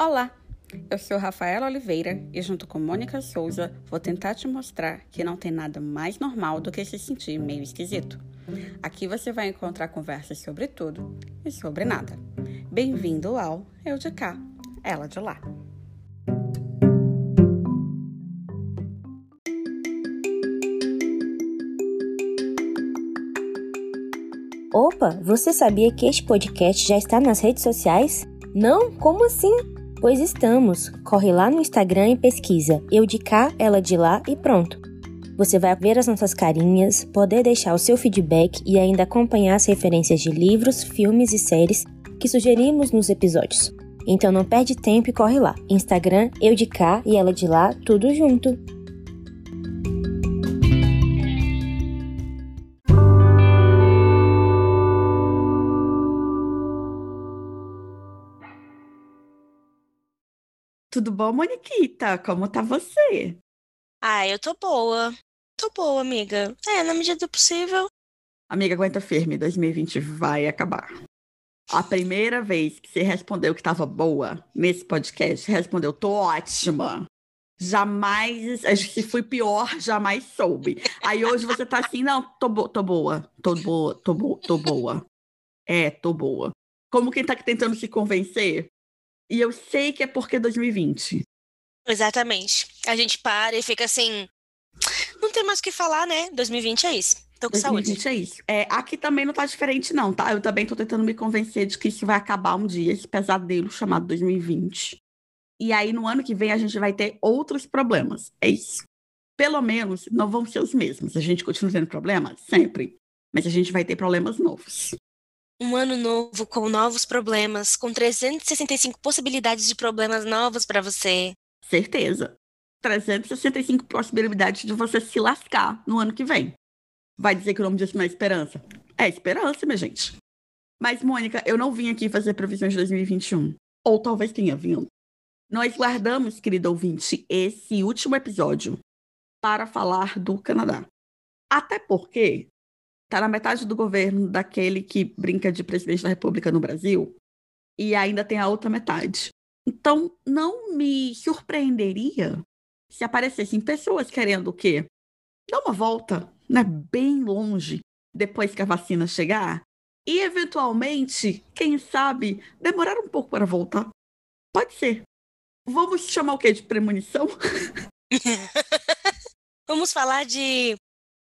Olá, eu sou Rafaela Oliveira e, junto com Mônica Souza, vou tentar te mostrar que não tem nada mais normal do que se sentir meio esquisito. Aqui você vai encontrar conversas sobre tudo e sobre nada. Bem-vindo ao Eu de Cá, Ela de Lá. Opa, você sabia que este podcast já está nas redes sociais? Não? Como assim? Pois estamos. Corre lá no Instagram e pesquisa Eu de cá, ela de lá e pronto. Você vai ver as nossas carinhas, poder deixar o seu feedback e ainda acompanhar as referências de livros, filmes e séries que sugerimos nos episódios. Então não perde tempo e corre lá. Instagram, eu de cá e ela de lá, tudo junto. Tudo bom, Moniquita? Como tá você? Ah, eu tô boa. Tô boa, amiga. É, na medida do possível. Amiga, aguenta firme, 2020 vai acabar. A primeira vez que você respondeu que tava boa nesse podcast, respondeu, tô ótima. Jamais, se fui pior, jamais soube. Aí hoje você tá assim, não, tô, bo tô boa, tô boa, tô, bo tô boa. É, tô boa. Como quem tá tentando se convencer e eu sei que é porque é 2020. Exatamente. A gente para e fica assim. Não tem mais o que falar, né? 2020 é isso. Tô com 2020 saúde. é isso. É, aqui também não tá diferente, não, tá? Eu também tô tentando me convencer de que isso vai acabar um dia, esse pesadelo chamado 2020. E aí, no ano que vem, a gente vai ter outros problemas. É isso. Pelo menos não vão ser os mesmos. A gente continua tendo problemas? Sempre. Mas a gente vai ter problemas novos. Um ano novo com novos problemas, com 365 possibilidades de problemas novos para você. Certeza. 365 possibilidades de você se lascar no ano que vem. Vai dizer que o nome disso não é esperança? É esperança, minha gente. Mas, Mônica, eu não vim aqui fazer previsões de 2021. Ou talvez tenha vindo. Nós guardamos, querido ouvinte, esse último episódio para falar do Canadá. Até porque tá na metade do governo daquele que brinca de presidente da República no Brasil e ainda tem a outra metade. Então, não me surpreenderia se aparecessem pessoas querendo o quê? Dar uma volta, né, bem longe, depois que a vacina chegar, e eventualmente, quem sabe, demorar um pouco para voltar. Pode ser. Vamos chamar o quê? De premonição? Vamos falar de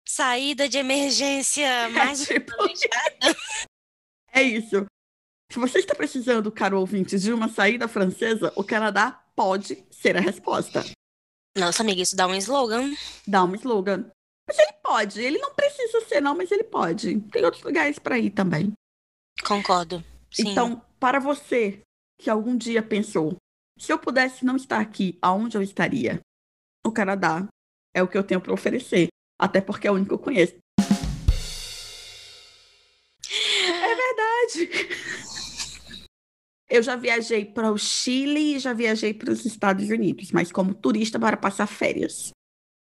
saída de emergência mais é, tipo... é isso. Se você está precisando, caro ouvinte, de uma saída francesa, o Canadá pode ser a resposta. Nossa, amiga, isso dá um slogan. Dá um slogan. Mas ele pode. Ele não precisa ser, não, mas ele pode. Tem outros lugares para ir também. Concordo. Sim. Então, para você que algum dia pensou, se eu pudesse não estar aqui, aonde eu estaria? O Canadá é o que eu tenho para oferecer. Até porque é o único que eu conheço. É verdade. Eu já viajei para o Chile e já viajei para os Estados Unidos, mas como turista para passar férias.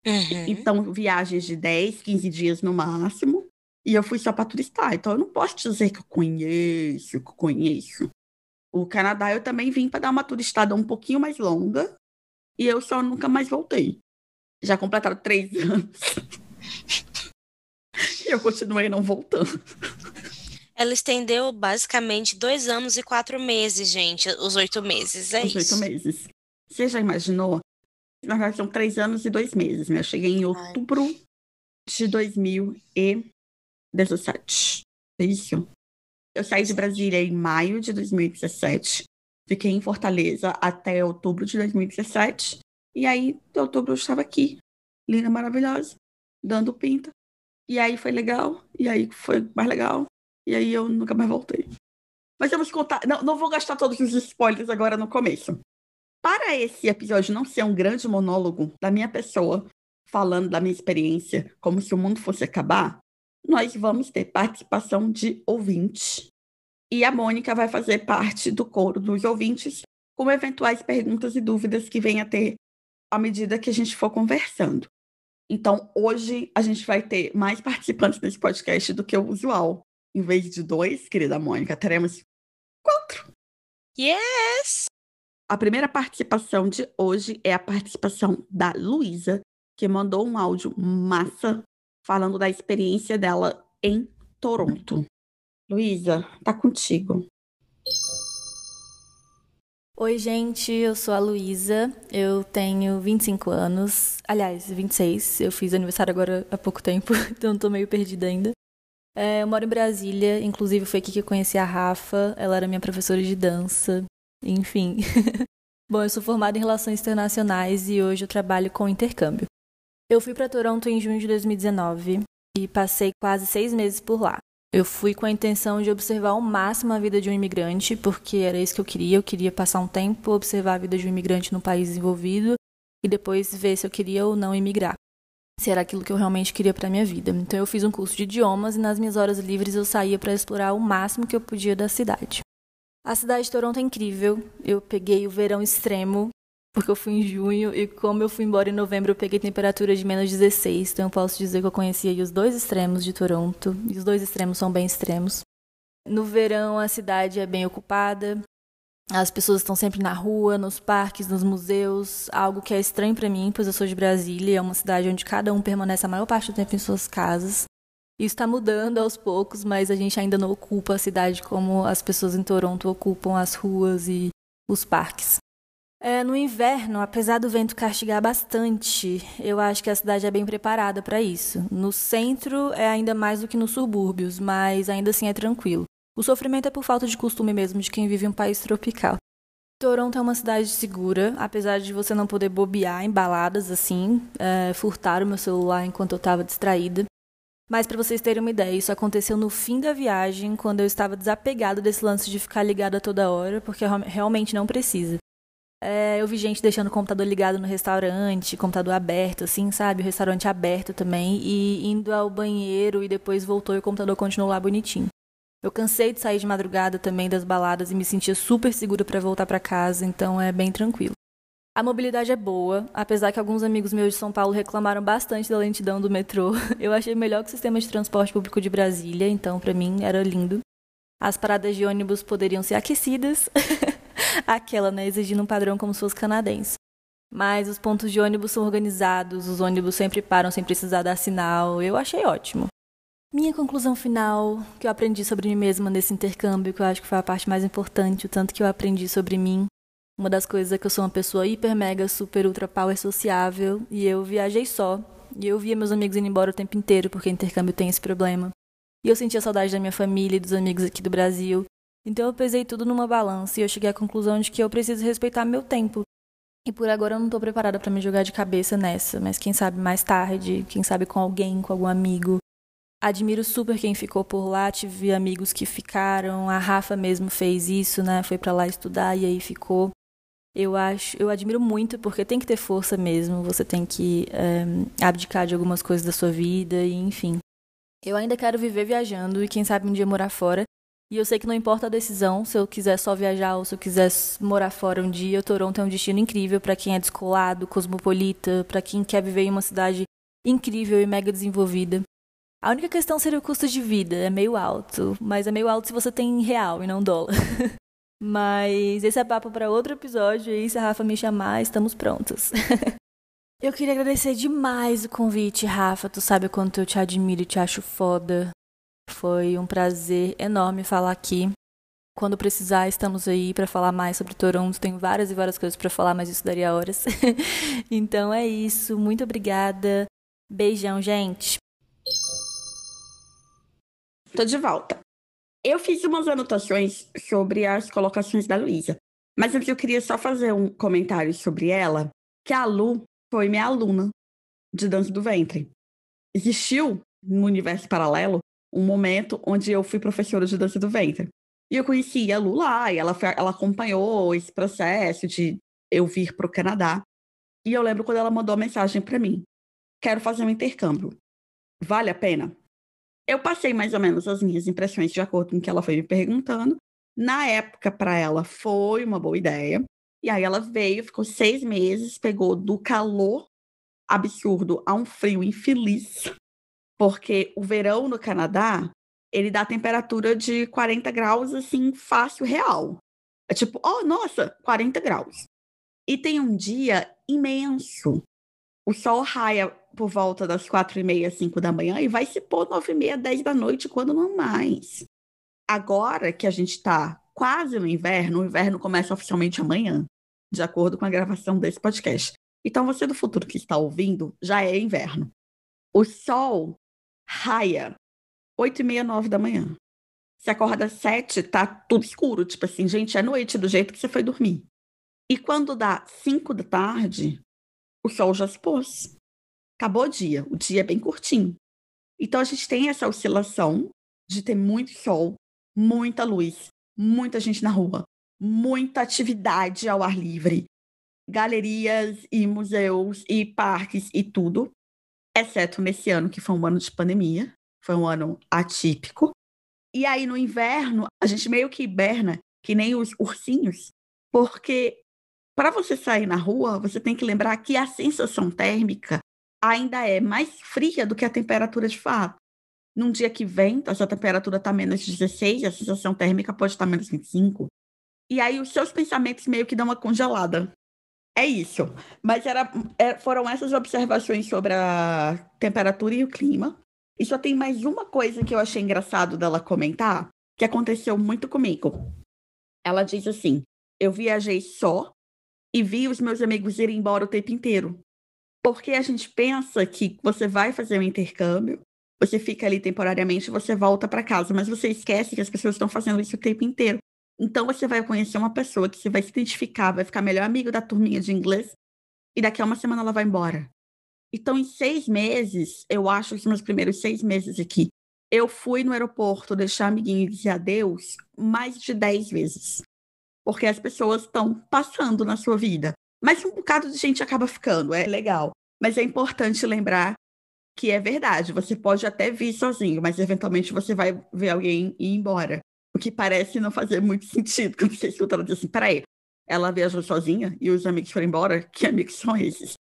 Uhum. Então, viagens de 10, 15 dias no máximo. E eu fui só para turistar. Então, eu não posso dizer que eu conheço, que eu conheço. O Canadá eu também vim para dar uma turistada um pouquinho mais longa. E eu só nunca mais voltei. Já completaram três anos. E eu continuei não voltando. Ela estendeu basicamente dois anos e quatro meses, gente. Os oito meses, é Os isso. oito meses. Você já imaginou? Na verdade, são três anos e dois meses, né? Eu cheguei em outubro Ai. de 2017. É isso. Eu saí de Brasília em maio de 2017. Fiquei em Fortaleza até outubro de 2017. E aí, em outubro, eu estava aqui. Linda, maravilhosa. Dando pinta. E aí foi legal. E aí foi mais legal. E aí eu nunca mais voltei. Mas vamos contar. Não, não vou gastar todos os spoilers agora no começo. Para esse episódio não ser um grande monólogo da minha pessoa, falando da minha experiência, como se o mundo fosse acabar, nós vamos ter participação de ouvintes. E a Mônica vai fazer parte do coro dos ouvintes, com eventuais perguntas e dúvidas que venha a ter à medida que a gente for conversando. Então, hoje a gente vai ter mais participantes desse podcast do que o usual. Em vez de dois, querida Mônica, teremos quatro. Yes! A primeira participação de hoje é a participação da Luísa, que mandou um áudio massa falando da experiência dela em Toronto. Luísa, tá contigo. Oi, gente, eu sou a Luísa, eu tenho 25 anos, aliás, 26, eu fiz aniversário agora há pouco tempo, então tô meio perdida ainda. É, eu moro em Brasília, inclusive foi aqui que eu conheci a Rafa, ela era minha professora de dança, enfim. Bom, eu sou formada em Relações Internacionais e hoje eu trabalho com intercâmbio. Eu fui para Toronto em junho de 2019 e passei quase seis meses por lá. Eu fui com a intenção de observar ao máximo a vida de um imigrante, porque era isso que eu queria. Eu queria passar um tempo, observar a vida de um imigrante no país desenvolvido e depois ver se eu queria ou não imigrar. Se era aquilo que eu realmente queria para minha vida. Então eu fiz um curso de idiomas e nas minhas horas livres eu saía para explorar o máximo que eu podia da cidade. A cidade de Toronto é incrível. Eu peguei o verão extremo, porque eu fui em junho e como eu fui embora em novembro, eu peguei temperatura de menos 16, então eu posso dizer que eu conhecia os dois extremos de Toronto, e os dois extremos são bem extremos. No verão, a cidade é bem ocupada, as pessoas estão sempre na rua, nos parques, nos museus, algo que é estranho para mim, pois eu sou de Brasília, é uma cidade onde cada um permanece a maior parte do tempo em suas casas. Isso está mudando aos poucos, mas a gente ainda não ocupa a cidade como as pessoas em Toronto ocupam as ruas e os parques. É, no inverno, apesar do vento castigar bastante, eu acho que a cidade é bem preparada para isso. No centro é ainda mais do que nos subúrbios, mas ainda assim é tranquilo. O sofrimento é por falta de costume mesmo de quem vive em um país tropical. Toronto é uma cidade segura, apesar de você não poder bobear em baladas assim, é, furtar o meu celular enquanto eu estava distraída. Mas para vocês terem uma ideia, isso aconteceu no fim da viagem, quando eu estava desapegado desse lance de ficar ligada toda hora, porque realmente não precisa. É, eu vi gente deixando o computador ligado no restaurante, computador aberto, assim, sabe? O restaurante aberto também, e indo ao banheiro e depois voltou e o computador continuou lá bonitinho. Eu cansei de sair de madrugada também das baladas e me sentia super segura para voltar para casa, então é bem tranquilo. A mobilidade é boa, apesar que alguns amigos meus de São Paulo reclamaram bastante da lentidão do metrô. Eu achei melhor que o sistema de transporte público de Brasília, então para mim era lindo. As paradas de ônibus poderiam ser aquecidas. aquela, né, exigindo um padrão como se fosse canadense. Mas os pontos de ônibus são organizados, os ônibus sempre param sem precisar dar sinal. Eu achei ótimo. Minha conclusão final, que eu aprendi sobre mim mesma nesse intercâmbio, que eu acho que foi a parte mais importante, o tanto que eu aprendi sobre mim. Uma das coisas é que eu sou uma pessoa hiper, mega, super, ultra power sociável, e eu viajei só. E eu via meus amigos indo embora o tempo inteiro, porque intercâmbio tem esse problema. E eu sentia saudade da minha família e dos amigos aqui do Brasil. Então eu pesei tudo numa balança e eu cheguei à conclusão de que eu preciso respeitar meu tempo. E por agora eu não estou preparada para me jogar de cabeça nessa, mas quem sabe mais tarde, quem sabe com alguém, com algum amigo. Admiro super quem ficou por lá, tive amigos que ficaram, a Rafa mesmo fez isso, né? Foi para lá estudar e aí ficou. Eu acho, eu admiro muito porque tem que ter força mesmo, você tem que é, abdicar de algumas coisas da sua vida e enfim. Eu ainda quero viver viajando e quem sabe um dia morar fora, e eu sei que não importa a decisão, se eu quiser só viajar ou se eu quiser morar fora um dia, Toronto é um destino incrível para quem é descolado, cosmopolita, para quem quer viver em uma cidade incrível e mega desenvolvida. A única questão seria o custo de vida, é meio alto, mas é meio alto se você tem real e não dólar. mas esse é papo para outro episódio e se a Rafa me chamar, estamos prontos. eu queria agradecer demais o convite, Rafa. Tu sabe o quanto eu te admiro e te acho foda. Foi um prazer enorme falar aqui. Quando precisar, estamos aí para falar mais sobre Toronto. Tem várias e várias coisas para falar, mas isso daria horas. então é isso. Muito obrigada. Beijão, gente. Tô de volta. Eu fiz umas anotações sobre as colocações da Luísa. Mas antes eu queria só fazer um comentário sobre ela, que a Lu foi minha aluna de dança do ventre. Existiu no universo paralelo um momento onde eu fui professora de dança do ventre. E eu conheci a Lu lá, e ela, foi, ela acompanhou esse processo de eu vir para o Canadá. E eu lembro quando ela mandou a mensagem para mim: quero fazer um intercâmbio. Vale a pena? Eu passei mais ou menos as minhas impressões de acordo com o que ela foi me perguntando. Na época, para ela, foi uma boa ideia. E aí ela veio, ficou seis meses, pegou do calor absurdo a um frio infeliz porque o verão no Canadá, ele dá temperatura de 40 graus, assim, fácil, real. É tipo, oh, nossa, 40 graus. E tem um dia imenso. O sol raia por volta das quatro e meia, cinco da manhã e vai se pôr nove e meia, dez da noite, quando não mais. Agora que a gente está quase no inverno, o inverno começa oficialmente amanhã, de acordo com a gravação desse podcast. Então, você do futuro que está ouvindo, já é inverno. O sol raia oito e meia, nove da manhã. Você acorda às sete, tá tudo escuro. Tipo assim, gente, é noite do jeito que você foi dormir. E quando dá cinco da tarde, o sol já se pôs. Acabou o dia. O dia é bem curtinho. Então a gente tem essa oscilação de ter muito sol, muita luz, muita gente na rua, muita atividade ao ar livre, galerias e museus e parques e tudo, exceto nesse ano que foi um ano de pandemia, foi um ano atípico. E aí no inverno a gente meio que hiberna que nem os ursinhos, porque para você sair na rua, você tem que lembrar que a sensação térmica ainda é mais fria do que a temperatura de fato. Num dia que venta, a temperatura está menos 16, a sensação térmica pode estar tá menos 25. E aí os seus pensamentos meio que dão uma congelada. É isso. Mas era, é, foram essas observações sobre a temperatura e o clima. E só tem mais uma coisa que eu achei engraçado dela comentar, que aconteceu muito comigo. Ela diz assim: eu viajei só e vi os meus amigos irem embora o tempo inteiro. Porque a gente pensa que você vai fazer um intercâmbio, você fica ali temporariamente, você volta para casa, mas você esquece que as pessoas estão fazendo isso o tempo inteiro. Então você vai conhecer uma pessoa que você vai se identificar, vai ficar melhor amigo da turminha de inglês, e daqui a uma semana ela vai embora. Então, em seis meses, eu acho que os meus primeiros seis meses aqui, eu fui no aeroporto deixar amiguinho e dizer adeus mais de dez vezes. Porque as pessoas estão passando na sua vida. Mas um bocado de gente acaba ficando, é legal. Mas é importante lembrar que é verdade. Você pode até vir sozinho, mas eventualmente você vai ver alguém ir embora. O que parece não fazer muito sentido quando você escuta ela dizer assim: peraí, ela viajou sozinha e os amigos foram embora? Que amigos são esses?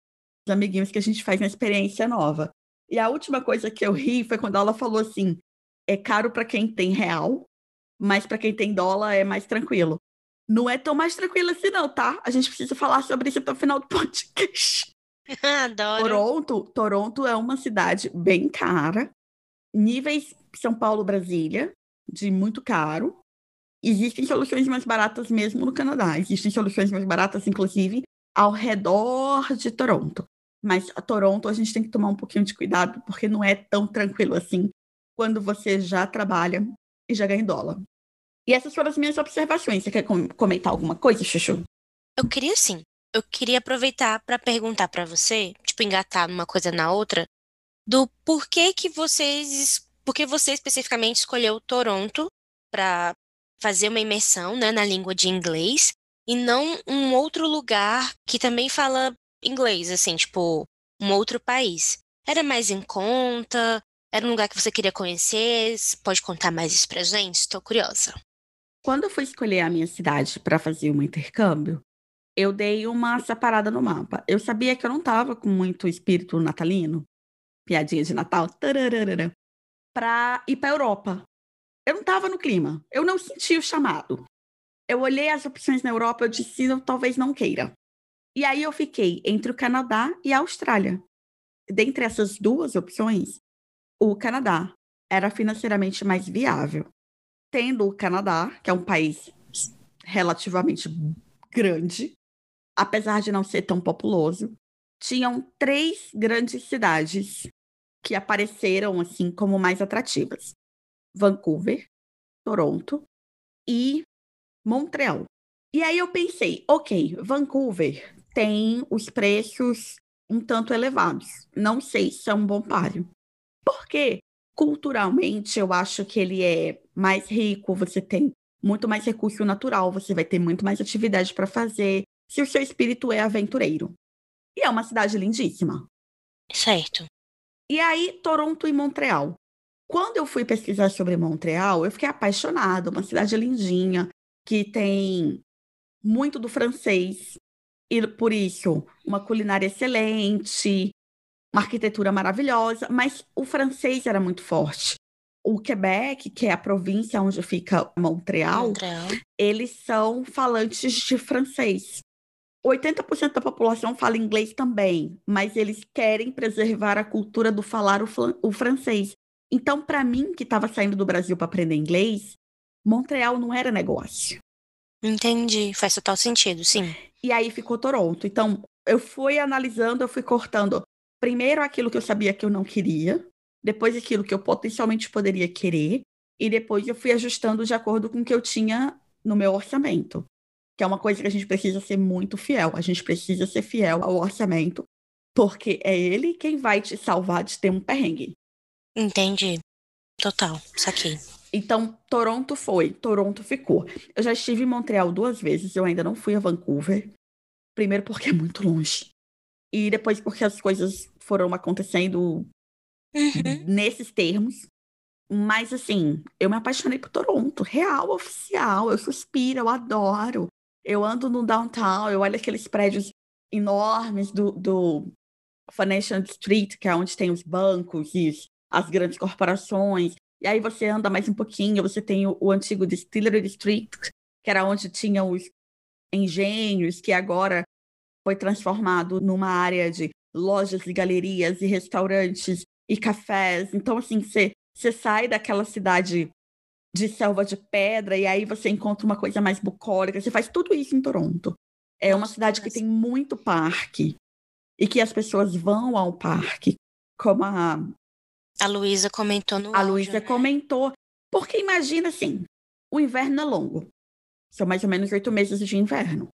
Os amiguinhos que a gente faz na experiência nova. E a última coisa que eu ri foi quando ela falou assim: é caro para quem tem real, mas para quem tem dólar é mais tranquilo. Não é tão mais tranquilo assim, não, tá? A gente precisa falar sobre isso até o final do podcast. Adoro. Toronto, Toronto é uma cidade bem cara. Níveis São Paulo, Brasília, de muito caro. Existem soluções mais baratas mesmo no Canadá. Existem soluções mais baratas, inclusive, ao redor de Toronto. Mas a Toronto a gente tem que tomar um pouquinho de cuidado, porque não é tão tranquilo assim quando você já trabalha e já ganha dólar. E essas foram as minhas observações. Você quer com comentar alguma coisa, Chuchu? Eu queria sim. Eu queria aproveitar para perguntar para você, tipo, engatar uma coisa na outra, do porquê que vocês, porque você especificamente escolheu Toronto para fazer uma imersão, né, na língua de inglês e não um outro lugar que também fala inglês, assim, tipo, um outro país. Era mais em conta? Era um lugar que você queria conhecer? Pode contar mais isso pra gente? Estou curiosa. Quando eu fui escolher a minha cidade para fazer um intercâmbio, eu dei uma separada no mapa. Eu sabia que eu não estava com muito espírito natalino, piadinha de Natal, para ir para Europa. Eu não estava no clima. Eu não senti o chamado. Eu olhei as opções na Europa, eu disse, eu talvez não queira. E aí eu fiquei entre o Canadá e a Austrália. Dentre essas duas opções, o Canadá era financeiramente mais viável tendo o Canadá, que é um país relativamente grande, apesar de não ser tão populoso, tinham três grandes cidades que apareceram assim como mais atrativas: Vancouver, Toronto e Montreal. E aí eu pensei, ok, Vancouver tem os preços um tanto elevados. Não sei se é um bom páreo. Por quê? Culturalmente, eu acho que ele é mais rico, você tem muito mais recurso natural, você vai ter muito mais atividade para fazer, se o seu espírito é aventureiro. E é uma cidade lindíssima. Certo. E aí, Toronto e Montreal. Quando eu fui pesquisar sobre Montreal, eu fiquei apaixonada, uma cidade lindinha, que tem muito do francês, e por isso, uma culinária excelente, uma arquitetura maravilhosa, mas o francês era muito forte. o Quebec, que é a província onde fica Montreal, Montreal. eles são falantes de francês. 80% da população fala inglês também, mas eles querem preservar a cultura do falar o, o francês. Então, para mim, que estava saindo do Brasil para aprender inglês, Montreal não era negócio. Entendi. Faz total sentido, sim. E aí ficou Toronto. Então, eu fui analisando, eu fui cortando primeiro aquilo que eu sabia que eu não queria, depois aquilo que eu potencialmente poderia querer, e depois eu fui ajustando de acordo com o que eu tinha no meu orçamento. Que é uma coisa que a gente precisa ser muito fiel. A gente precisa ser fiel ao orçamento, porque é ele quem vai te salvar de ter um perrengue. Entendi. Total. Saquei. Então, Toronto foi, Toronto ficou. Eu já estive em Montreal duas vezes, eu ainda não fui a Vancouver. Primeiro porque é muito longe. E depois porque as coisas foram acontecendo Uhum. nesses termos. Mas assim, eu me apaixonei por Toronto, real, oficial. Eu suspiro, eu adoro. Eu ando no downtown, eu olho aqueles prédios enormes do, do Financial Street, que é onde tem os bancos e as grandes corporações. E aí você anda mais um pouquinho, você tem o, o antigo Distillery District, que era onde tinha os engenhos, que agora foi transformado numa área de lojas e galerias e restaurantes e cafés. Então, assim, você sai daquela cidade de selva de pedra e aí você encontra uma coisa mais bucólica. Você faz tudo isso em Toronto. É uma cidade que tem muito parque e que as pessoas vão ao parque, como a, A Luísa comentou no a Luísa né? comentou. Porque imagina assim, o inverno é longo. São mais ou menos oito meses de inverno.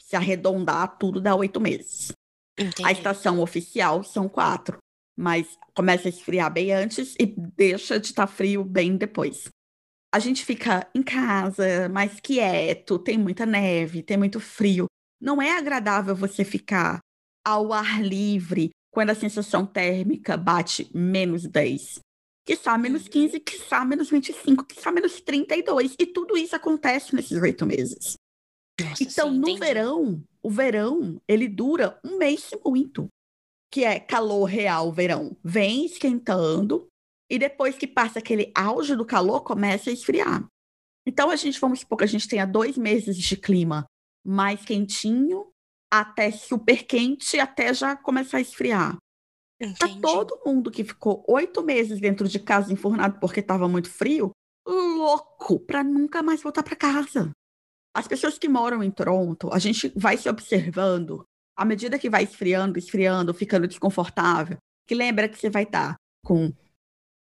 Se arredondar, tudo dá oito meses. A Entendi. estação oficial são quatro, mas começa a esfriar bem antes e deixa de estar frio bem depois. A gente fica em casa, mais quieto, tem muita neve, tem muito frio. Não é agradável você ficar ao ar livre quando a sensação térmica bate menos 10. Quiçá menos Uhum. 15, quiçá menos 25, quiçá menos 32. E tudo isso acontece nesses oito meses. Nossa, Então, sim, no entendi. verão, o verão, ele dura um mês muito. Que é calor real, verão. Vem esquentando e depois que passa aquele auge do calor, começa a esfriar. Então, a gente, vamos supor que a gente tenha dois meses de clima mais quentinho, até super quente, até já começar a esfriar. Pra Entendi. todo mundo que ficou oito meses dentro de casa enfurnado porque estava muito frio, louco pra nunca mais voltar pra casa. As pessoas que moram em Toronto, a gente vai se observando à medida que vai esfriando, esfriando, ficando desconfortável. Que lembra que você vai estar com,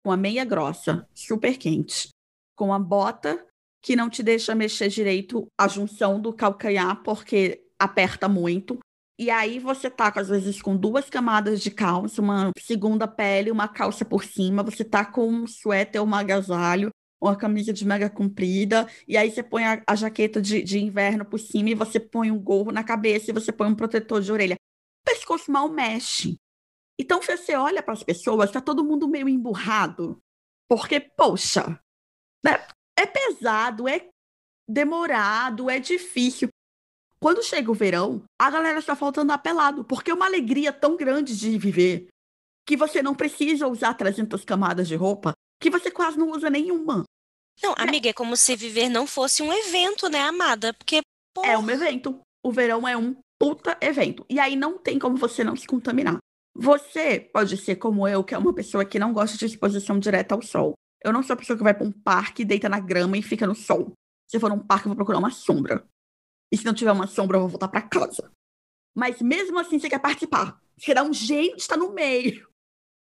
com a meia grossa, super quente, com a bota que não te deixa mexer direito a junção do calcanhar porque aperta muito. E aí você tá, às vezes, com duas camadas de calça, uma segunda pele, uma calça por cima, você tá com um suéter ou um agasalho, uma camisa de manga comprida, e aí você põe a, a jaqueta de, de inverno por cima e você põe um gorro na cabeça e você põe um protetor de orelha. O pescoço mal mexe. Então, se você olha para as pessoas, tá todo mundo meio emburrado. Porque, poxa, né, é pesado, é demorado, é difícil. Quando chega o verão, a galera está faltando apelado, porque é uma alegria tão grande de viver que você não precisa usar 300 camadas de roupa, que você quase não usa nenhuma. Não, amiga, é como se viver não fosse um evento, né, amada? Porque, pô, É um evento. O verão é um puta evento. E aí não tem como você não se contaminar. Você pode ser como eu, que é uma pessoa que não gosta de exposição direta ao sol. Eu não sou a pessoa que vai para um parque, deita na grama e fica no sol. Se for num parque, eu vou procurar uma sombra. E se não tiver uma sombra, eu vou voltar para casa. Mas mesmo assim, você quer participar. Você dá um jeito de estar no meio,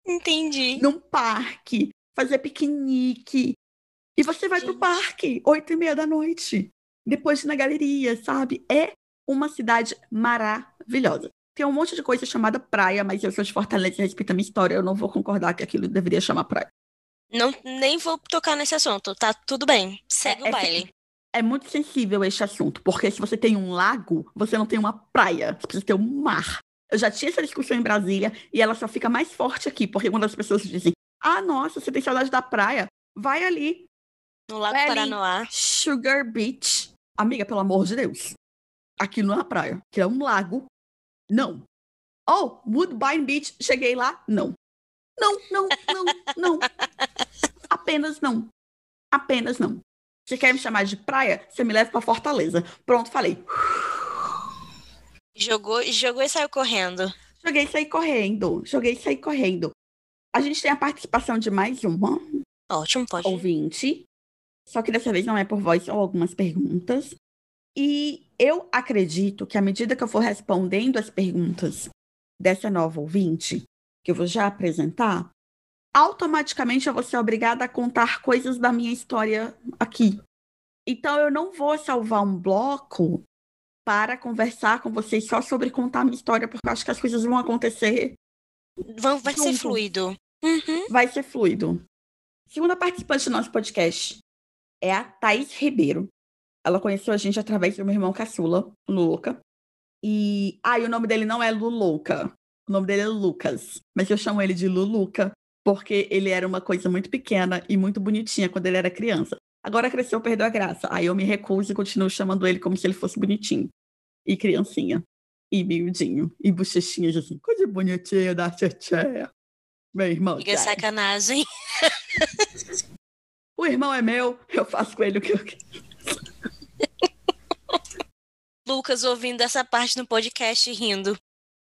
entendi. num parque, fazer piquenique. E você vai pro Gente. parque, oito e meia da noite. Depois na galeria, sabe? É uma cidade maravilhosa. Tem um monte de coisa chamada praia, mas eu sou de Fortaleza e respeito a minha história. Eu não vou concordar que aquilo deveria chamar praia. Não, nem vou tocar nesse assunto, tá tudo bem. Segue É- o baile. É muito sensível esse assunto, porque se você tem um lago, você não tem uma praia, você precisa ter um mar. Eu já tinha essa discussão em Brasília e ela só fica mais forte aqui, porque quando as pessoas dizem: Ah, nossa, você tem saudade da praia? Vai ali, No Lago Vai ali. Paranoá. Sugar Beach. Amiga, pelo amor de Deus. Aquilo não é uma praia, aquilo é um lago. Não. Oh, Woodbine Beach, cheguei lá? Não. Não, não, não, não. Apenas não. Apenas não. Você quer me chamar de praia? Você me leva para Fortaleza. Pronto, falei. Jogou, jogou e saiu correndo. Joguei e saí correndo. Joguei e saí correndo. A gente tem a participação de mais uma Ótimo, pode. ouvinte. Só que dessa vez não é por voz, são algumas perguntas. E eu acredito que à medida que eu for respondendo as perguntas dessa nova ouvinte, que eu vou já apresentar, automaticamente eu vou ser obrigada a contar coisas da minha história aqui. Então eu não vou salvar um bloco para conversar com vocês só sobre contar a minha história, porque eu acho que as coisas vão acontecer, Vão- vai ser fluido. Uhum. vai ser fluido. Segunda participante do nosso podcast é a Thaís Ribeiro. Ela conheceu a gente através do meu irmão caçula, Luca. E. Ah, e o nome dele não é Luluca. O nome dele é Lucas. Mas eu chamo ele de Luluca porque ele era uma coisa muito pequena e muito bonitinha quando ele era criança. Agora cresceu, perdeu a graça. Aí eu me recuso e continuo chamando ele como se ele fosse bonitinho. E criancinha. E miudinho. E bochechinhas assim. Coisa bonitinha da tchê Meu irmão. Thiago. sacanagem. O irmão é meu, eu faço com ele o que eu quero. Lucas ouvindo essa parte no podcast e rindo.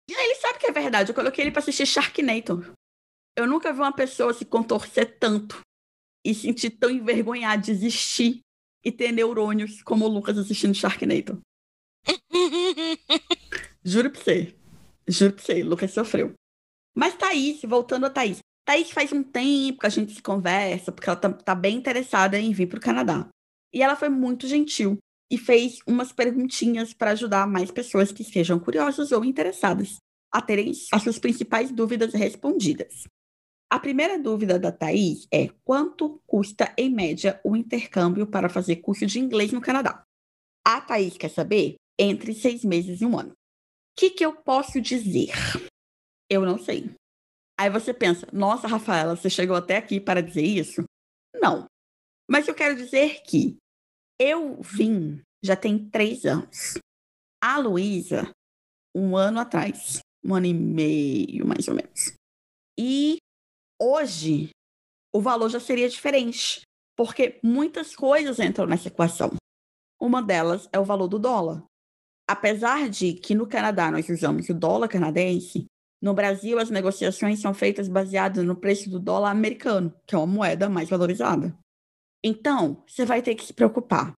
Ele sabe que é verdade. Eu coloquei ele pra assistir Sharknado. Eu nunca vi uma pessoa se contorcer tanto e sentir tão envergonhada de existir e ter neurônios como o Lucas assistindo Sharknado. Juro pra você. Juro pra você, Lucas sofreu. Mas Thaís, voltando a Thaís. Thaís faz um tempo que a gente se conversa, porque ela tá, tá bem interessada em vir pro Canadá. E ela foi muito gentil e fez umas perguntinhas para ajudar mais pessoas que estejam curiosas ou interessadas a terem as suas principais dúvidas respondidas. A primeira dúvida da Thaís é quanto custa, em média, o intercâmbio para fazer curso de inglês no Canadá? A Thaís quer saber entre seis meses e um ano. O que, que eu posso dizer? Eu não sei. Aí você pensa, nossa, Rafaela, você chegou até aqui para dizer isso? Não. Mas eu quero dizer que eu vim já tem três anos. A Luísa, um ano atrás, um ano e meio, mais ou menos. E hoje o valor já seria diferente, porque muitas coisas entram nessa equação. Uma delas é o valor do dólar. Apesar de que no Canadá nós usamos o dólar canadense, no Brasil as negociações são feitas baseadas no preço do dólar americano, que é uma moeda mais valorizada. Então, você vai ter que se preocupar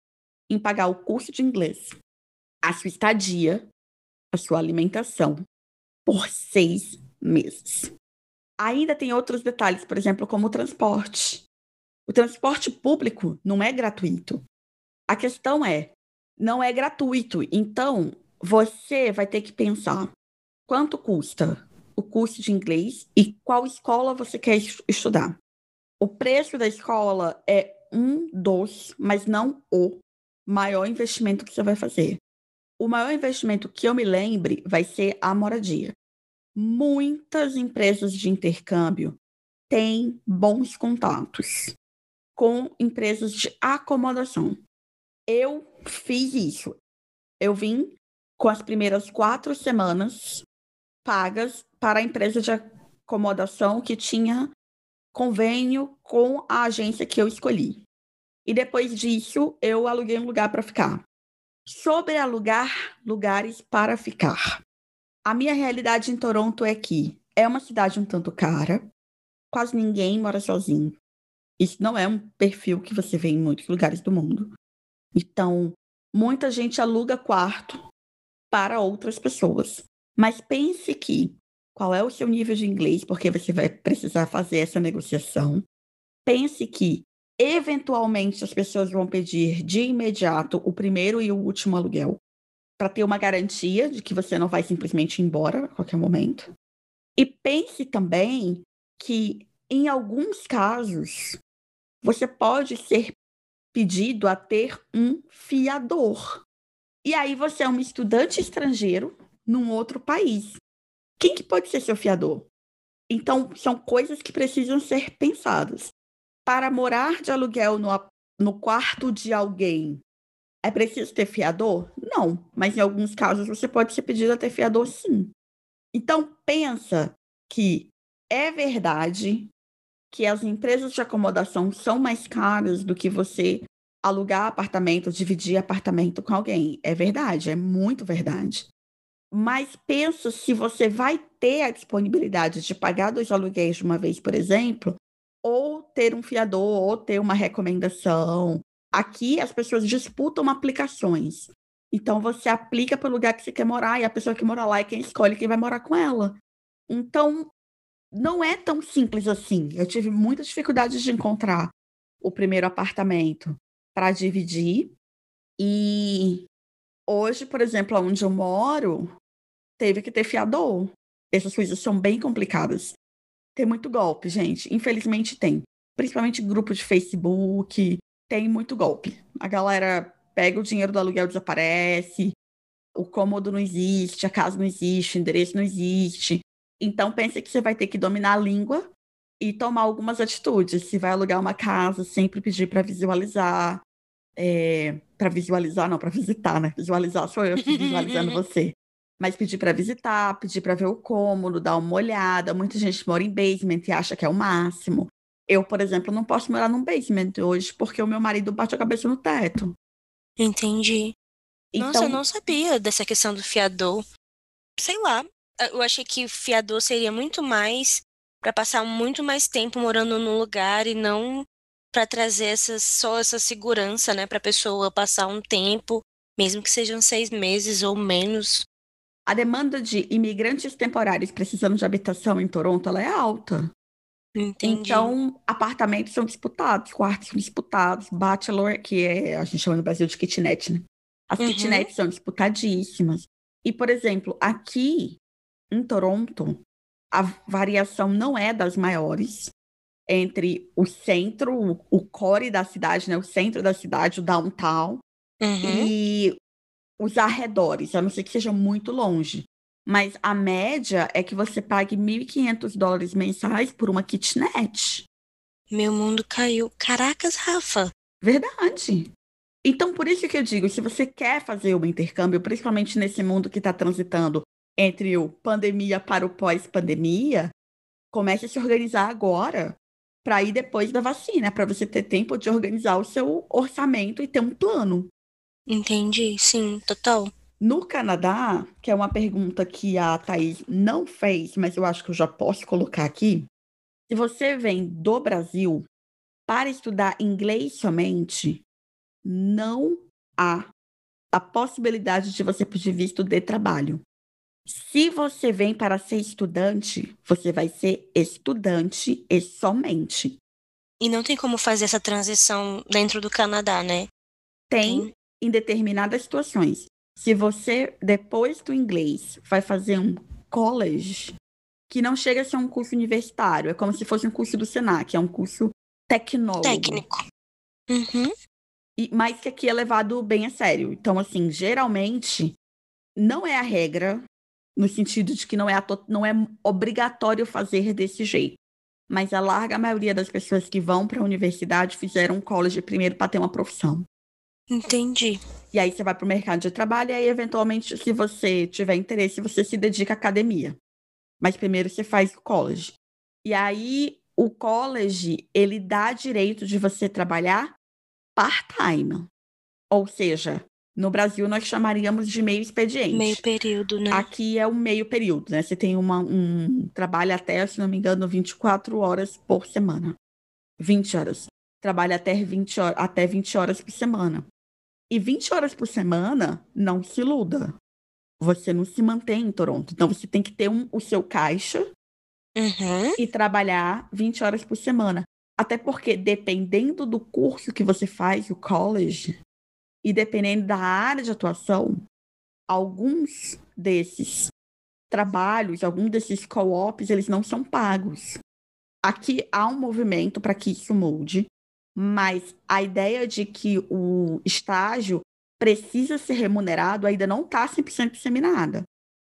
em pagar o curso de inglês, a sua estadia, a sua alimentação por seis meses. Ainda tem outros detalhes, por exemplo, como o transporte. O transporte público não é gratuito. A questão é, não é gratuito. Então, você vai ter que pensar quanto custa o curso de inglês e qual escola você quer es- estudar. O preço da escola é um dos, mas não o maior investimento que você vai fazer. O maior investimento que eu me lembre vai ser a moradia. Muitas empresas de intercâmbio têm bons contatos com empresas de acomodação. Eu fiz isso. Eu vim com as primeiras quatro semanas pagas para a empresa de acomodação que tinha convênio com a agência que eu escolhi. E depois disso, eu aluguei um lugar para ficar. Sobre alugar lugares para ficar. A minha realidade em Toronto é que é uma cidade um tanto cara, quase ninguém mora sozinho. Isso não é um perfil que você vê em muitos lugares do mundo. Então, muita gente aluga quarto para outras pessoas. Mas pense que qual é o seu nível de inglês, porque você vai precisar fazer essa negociação. Pense que eventualmente as pessoas vão pedir de imediato o primeiro e o último aluguel para ter uma garantia de que você não vai simplesmente ir embora a qualquer momento. E pense também que em alguns casos você pode ser pedido a ter um fiador. E aí você é um estudante estrangeiro num outro país. Quem que pode ser seu fiador? Então, são coisas que precisam ser pensadas. Para morar de aluguel no, no quarto de alguém, é preciso ter fiador? Não, mas em alguns casos você pode ser pedido a ter fiador sim. Então, pensa que é verdade que as empresas de acomodação são mais caras do que você alugar apartamento, dividir apartamento com alguém. É verdade, é muito verdade. Mas pensa se você vai ter a disponibilidade de pagar dois aluguéis de uma vez, por exemplo, ou ter um fiador, ou ter uma recomendação. Aqui as pessoas disputam aplicações. Então você aplica para o lugar que você quer morar e a pessoa que mora lá é quem escolhe quem vai morar com ela. Então não é tão simples assim. Eu tive muitas dificuldades de encontrar o primeiro apartamento para dividir. E hoje, por exemplo, onde eu moro, teve que ter fiador. Essas coisas são bem complicadas. Tem muito golpe, gente. Infelizmente tem. Principalmente grupo de Facebook, tem muito golpe. A galera pega o dinheiro do aluguel desaparece, o cômodo não existe, a casa não existe, o endereço não existe. Então pense que você vai ter que dominar a língua e tomar algumas atitudes. Se vai alugar uma casa, sempre pedir para visualizar. É, para visualizar, não, para visitar, né? Visualizar sou eu visualizando você. Mas pedir para visitar, pedir para ver o cômodo, dar uma olhada. Muita gente mora em basement e acha que é o máximo. Eu, por exemplo, não posso morar num basement hoje porque o meu marido bate a cabeça no teto. Entendi. Então... Nossa, eu não sabia dessa questão do fiador. Sei lá, eu achei que fiador seria muito mais para passar muito mais tempo morando num lugar e não para trazer essa, só essa segurança, né, para a pessoa passar um tempo, mesmo que sejam seis meses ou menos. A demanda de imigrantes temporários precisando de habitação em Toronto ela é alta. Entendi. Então, apartamentos são disputados, quartos são disputados, bachelor, que é, a gente chama no Brasil de kitnet, né? As uhum. kitnets são disputadíssimas. E, por exemplo, aqui em Toronto, a variação não é das maiores entre o centro, o core da cidade, né, o centro da cidade, o downtown, uhum. e os arredores, a não ser que seja muito longe. Mas a média é que você pague 1.500 dólares mensais por uma kitnet. Meu mundo caiu. Caracas, Rafa. Verdade. Então, por isso que eu digo, se você quer fazer um intercâmbio, principalmente nesse mundo que está transitando entre o pandemia para o pós-pandemia, comece a se organizar agora para ir depois da vacina, para você ter tempo de organizar o seu orçamento e ter um plano. Entendi, sim, total. No Canadá, que é uma pergunta que a Thaís não fez, mas eu acho que eu já posso colocar aqui. Se você vem do Brasil para estudar inglês somente, não há a possibilidade de você pedir visto de trabalho. Se você vem para ser estudante, você vai ser estudante e somente. E não tem como fazer essa transição dentro do Canadá, né? Tem, tem. Em determinadas situações. Se você, depois do inglês, vai fazer um college, que não chega a ser um curso universitário, é como se fosse um curso do Senac, é um curso tecnólogo. Técnico. Uhum. E, mas que aqui é levado bem a sério. Então, assim, geralmente, não é a regra, no sentido de que não é, não é obrigatório fazer desse jeito. Mas a larga maioria das pessoas que vão para a universidade fizeram um college primeiro para ter uma profissão. Entendi. E aí você vai para o mercado de trabalho e aí, eventualmente, se você tiver interesse, você se dedica à academia. Mas primeiro você faz o college. E aí, o college, ele dá direito de você trabalhar part-time. Ou seja, no Brasil, nós chamaríamos de meio expediente. Meio período, né? Aqui é o meio período, né? Você tem uma, um trabalho até, se não me engano, 24 horas por semana. 20 horas. Trabalha até 20, horas, até 20 horas por semana. E 20 horas por semana, não se iluda. Você não se mantém em Toronto. Então, você tem que ter um, o seu caixa uhum. e trabalhar 20 horas por semana. Até porque, dependendo do curso que você faz, o college, e dependendo da área de atuação, alguns desses trabalhos, alguns desses co-ops, eles não são pagos. Aqui há um movimento para que isso mude, mas a ideia de que o estágio precisa ser remunerado ainda não está 100% disseminada.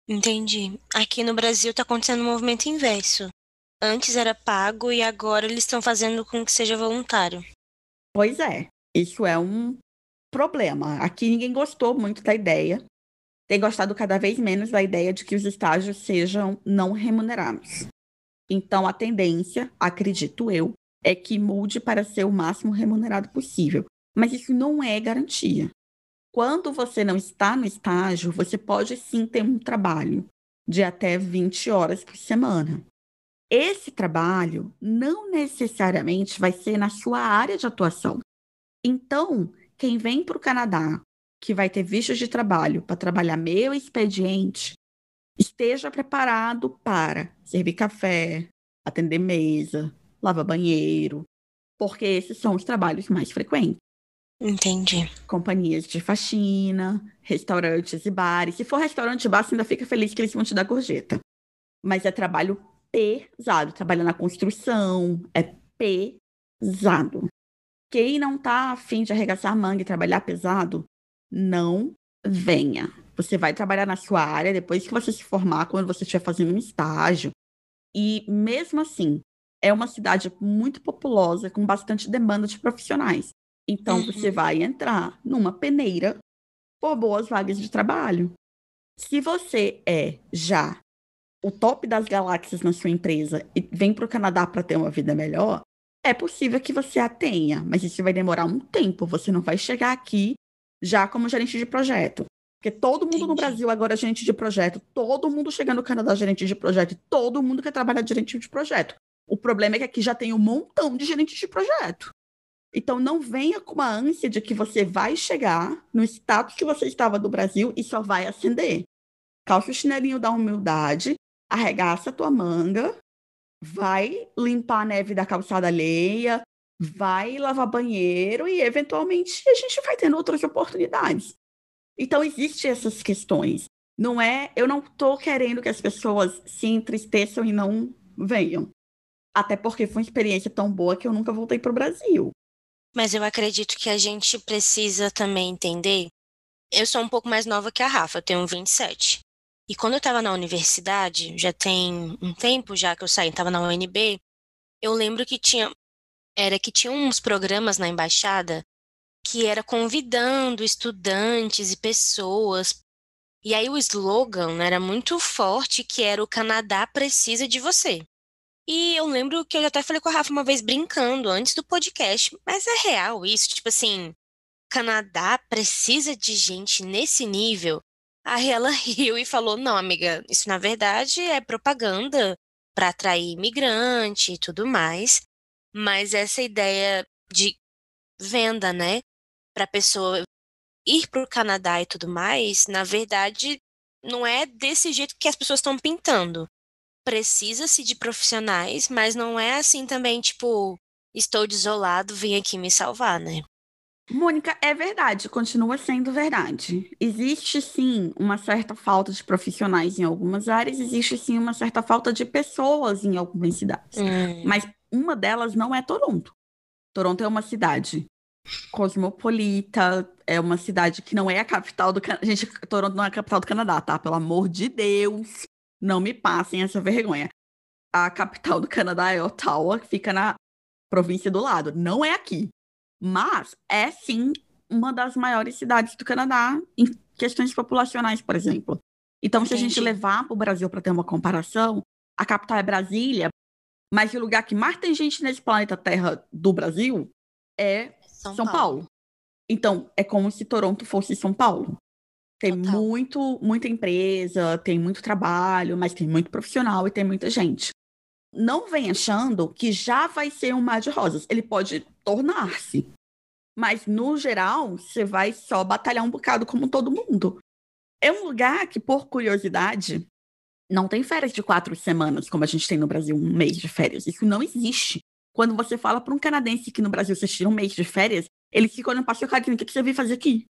Entendi. Aqui no Brasil está acontecendo um movimento inverso. Antes era pago e agora eles estão fazendo com que seja voluntário. Pois é. Isso é um problema. Aqui ninguém gostou muito da ideia. Tem gostado cada vez menos da ideia de que os estágios sejam não remunerados. Então, a tendência, acredito eu, é que mude para ser o máximo remunerado possível. Mas isso não é garantia. Quando você não está no estágio, você pode sim ter um trabalho de até 20 horas por semana. Esse trabalho não necessariamente vai ser na sua área de atuação. Então, quem vem para o Canadá, que vai ter vistos de trabalho para trabalhar meio expediente, esteja preparado para servir café, atender mesa, lavar banheiro, porque esses são os trabalhos mais frequentes. Entendi. Companhias de faxina, restaurantes e bares. Se for restaurante e bar, você ainda fica feliz que eles vão te dar gorjeta. Mas é trabalho pesado. Trabalha na construção, é pesado. Quem não tá afim de arregaçar manga e trabalhar pesado, não venha. Você vai trabalhar na sua área depois que você se formar, quando você estiver fazendo um estágio. E mesmo assim, é uma cidade muito populosa, com bastante demanda de profissionais. Então, uhum. você vai entrar numa peneira por boas vagas de trabalho. Se você é já o top das galáxias na sua empresa e vem para o Canadá para ter uma vida melhor, é possível que você a tenha, mas isso vai demorar um tempo. Você não vai chegar aqui já como gerente de projeto. Porque todo mundo Entendi. no Brasil agora é gerente de projeto, todo mundo chega no Canadá gerente de projeto, todo mundo quer trabalhar de gerente de projeto. O problema é que aqui já tem um montão de gerentes de projeto. Então não venha com uma ânsia de que você vai chegar no status que você estava do Brasil e só vai ascender. Calça o chinelinho da humildade, arregaça a tua manga, vai limpar a neve da calçada alheia, vai lavar banheiro e eventualmente a gente vai tendo outras oportunidades. Então existem essas questões. Não é, eu não estou querendo que as pessoas se entristeçam e não venham. Até porque foi uma experiência tão boa que eu nunca voltei para o Brasil. Mas eu acredito que a gente precisa também entender. Eu sou um pouco mais nova que a Rafa, eu tenho 27. E quando eu estava na universidade, já tem um tempo já que eu saí, estava na UNB, eu lembro que tinha era que tinha uns programas na embaixada que era convidando estudantes e pessoas. E aí o slogan era muito forte, que era o Canadá precisa de você. E eu lembro que eu até falei com a Rafa uma vez brincando antes do podcast, mas é real isso, tipo assim, Canadá precisa de gente nesse nível. Aí ela riu e falou: "Não, amiga, isso na verdade é propaganda para atrair imigrante e tudo mais, mas essa ideia de venda, né, para pessoa ir para o Canadá e tudo mais, na verdade, não é desse jeito que as pessoas estão pintando precisa-se de profissionais, mas não é assim também, tipo, estou desolado, vim aqui me salvar, né? Mônica, é verdade, continua sendo verdade. Existe sim uma certa falta de profissionais em algumas áreas, existe sim uma certa falta de pessoas em algumas cidades. Hum. Mas uma delas não é Toronto. Toronto é uma cidade cosmopolita, é uma cidade que não é a capital do Canadá. Gente, Toronto não é a capital do Canadá, tá? Pelo amor de Deus. Não me passem essa vergonha. A capital do Canadá é Ottawa, que fica na província do lado. Não é aqui. Mas é sim uma das maiores cidades do Canadá em questões populacionais, por exemplo. Então, se a gente levar para o Brasil para ter uma comparação, a capital é Brasília, mas o lugar que mais tem gente nesse planeta Terra do Brasil é São, São Paulo. Paulo. Então, é como se Toronto fosse São Paulo. Tem Total. muito, muita empresa, tem muito trabalho, mas tem muito profissional e tem muita gente. Não vem achando que já vai ser um mar de rosas. Ele pode tornar-se. Mas, no geral, você vai só batalhar um bocado como todo mundo. É um lugar que, por curiosidade, não tem férias de quatro semanas, como a gente tem no Brasil, um mês de férias. Isso não existe. Quando você fala para um canadense que no Brasil você tira um mês de férias, ele fica olhando para seu cara o que você veio fazer aqui?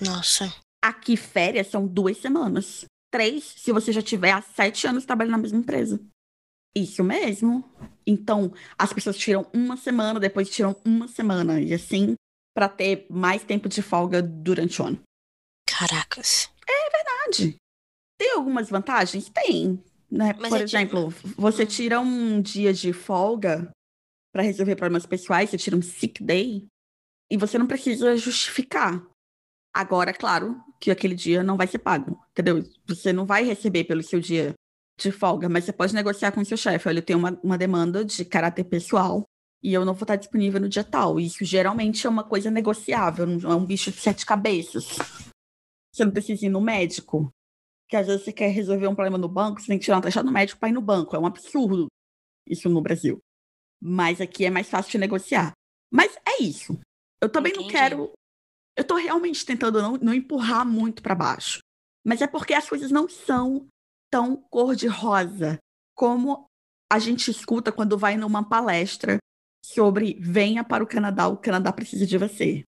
Nossa. Aqui, férias são duas semanas. Três, se você já tiver há sete anos trabalhando na mesma empresa. Isso mesmo. Então, as pessoas tiram uma semana, depois tiram uma semana. E assim, para ter mais tempo de folga durante o ano. Caracas. É verdade. Tem algumas vantagens? Tem. Né? Por é exemplo, tipo... você hum. tira um dia de folga para resolver problemas pessoais, você tira um sick day, e você não precisa justificar. Agora, claro, que aquele dia não vai ser pago, entendeu? Você não vai receber pelo seu dia de folga, mas você pode negociar com seu chefe. Olha, eu tenho uma, uma demanda de caráter pessoal e eu não vou estar disponível no dia tal. Isso geralmente é uma coisa negociável, não é um bicho de sete cabeças. Você não precisa ir no médico. Que às vezes você quer resolver um problema no banco, você tem que tirar uma taxa no médico para ir no banco. É um absurdo isso no Brasil. Mas aqui é mais fácil de negociar. Mas é isso. Eu também Entendi. não quero. Eu tô realmente tentando não, não empurrar muito para baixo. Mas é porque as coisas não são tão cor-de-rosa como a gente escuta quando vai numa palestra sobre venha para o Canadá, o Canadá precisa de você.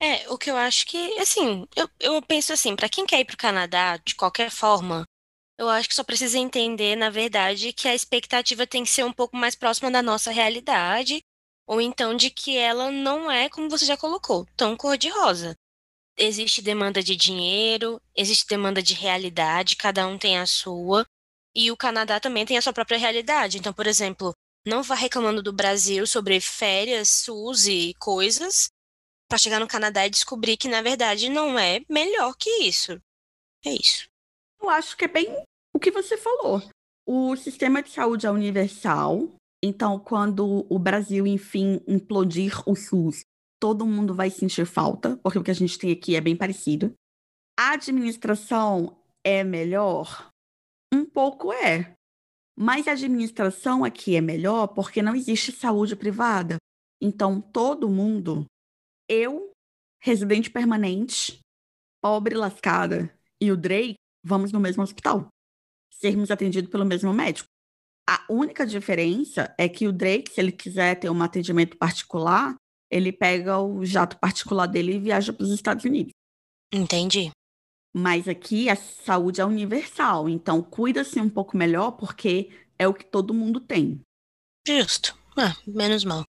É, o que eu acho que, assim, eu, eu penso assim, para quem quer ir para o Canadá, de qualquer forma, eu acho que só precisa entender, na verdade, que a expectativa tem que ser um pouco mais próxima da nossa realidade, ou então de que ela não é, como você já colocou, tão cor-de-rosa. Existe demanda de dinheiro, existe demanda de realidade, cada um tem a sua, e o Canadá também tem a sua própria realidade. Então, por exemplo, não vá reclamando do Brasil sobre férias, SUS e coisas, para chegar no Canadá e descobrir que, na verdade, não é melhor que isso. É isso. Eu acho que é bem o que você falou. O sistema de saúde é universal. Então, quando o Brasil, enfim, implodir o SUS, todo mundo vai sentir falta, porque o que a gente tem aqui é bem parecido. A administração é melhor? Um pouco é. Mas a administração aqui é melhor porque não existe saúde privada. Então, todo mundo, eu, residente permanente, pobre lascada, e o Drake, vamos no mesmo hospital. Sermos atendidos pelo mesmo médico. A única diferença é que o Drake, se ele quiser ter um atendimento particular, ele pega o jato particular dele e viaja para os Estados Unidos. Entendi. Mas aqui a saúde é universal, então cuida-se um pouco melhor porque é o que todo mundo tem. Justo. Ah, menos mal.